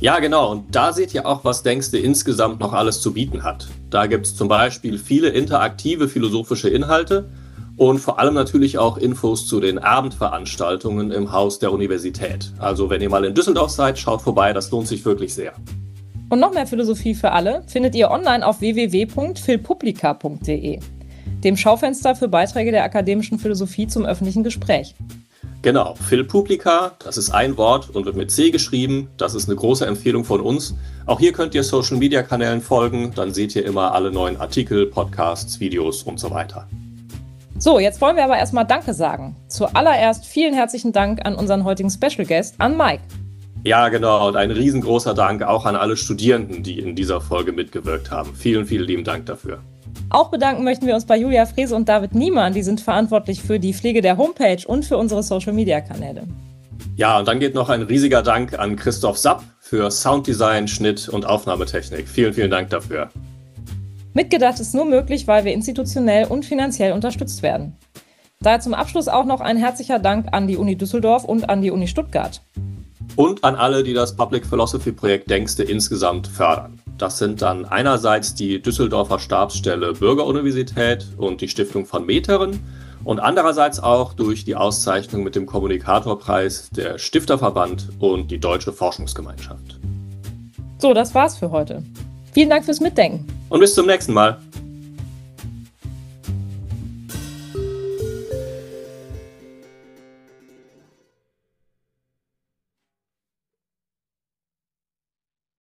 Ja, genau. Und da seht ihr auch, was Denkste insgesamt noch alles zu bieten hat. Da gibt es zum Beispiel viele interaktive philosophische Inhalte – und vor allem natürlich auch Infos zu den Abendveranstaltungen im Haus der Universität. Also wenn ihr mal in Düsseldorf seid, schaut vorbei, das lohnt sich wirklich sehr. Und noch mehr Philosophie für alle findet ihr online auf www.philpublica.de, dem Schaufenster für Beiträge der akademischen Philosophie zum öffentlichen Gespräch. Genau, Philpublica, das ist ein Wort und wird mit C geschrieben. Das ist eine große Empfehlung von uns. Auch hier könnt ihr Social Media Kanälen folgen, dann seht ihr immer alle neuen Artikel, Podcasts, Videos und so weiter. So, jetzt wollen wir aber erstmal Danke sagen. Zuallererst vielen herzlichen Dank an unseren heutigen Special Guest, an Mike. Ja, genau. Und ein riesengroßer Dank auch an alle Studierenden, die in dieser Folge mitgewirkt haben. Vielen, vielen lieben Dank dafür. Auch bedanken möchten wir uns bei Julia Frese und David Niemann. Die sind verantwortlich für die Pflege der Homepage und für unsere Social-Media-Kanäle. Ja, und dann geht noch ein riesiger Dank an Christoph Sapp für Sounddesign, Schnitt und Aufnahmetechnik. Vielen, vielen Dank dafür. Mitgedacht ist nur möglich, weil wir institutionell und finanziell unterstützt werden. Daher zum Abschluss auch noch ein herzlicher Dank an die Uni Düsseldorf und an die Uni Stuttgart. Und an alle, die das Public Philosophy Projekt Denkste insgesamt fördern. Das sind dann einerseits die Düsseldorfer Stabsstelle Bürgeruniversität und die Stiftung von Meteren und andererseits auch durch die Auszeichnung mit dem Kommunikatorpreis der Stifterverband und die Deutsche Forschungsgemeinschaft. So, das war's für heute. Vielen Dank fürs Mitdenken. Und bis zum nächsten Mal.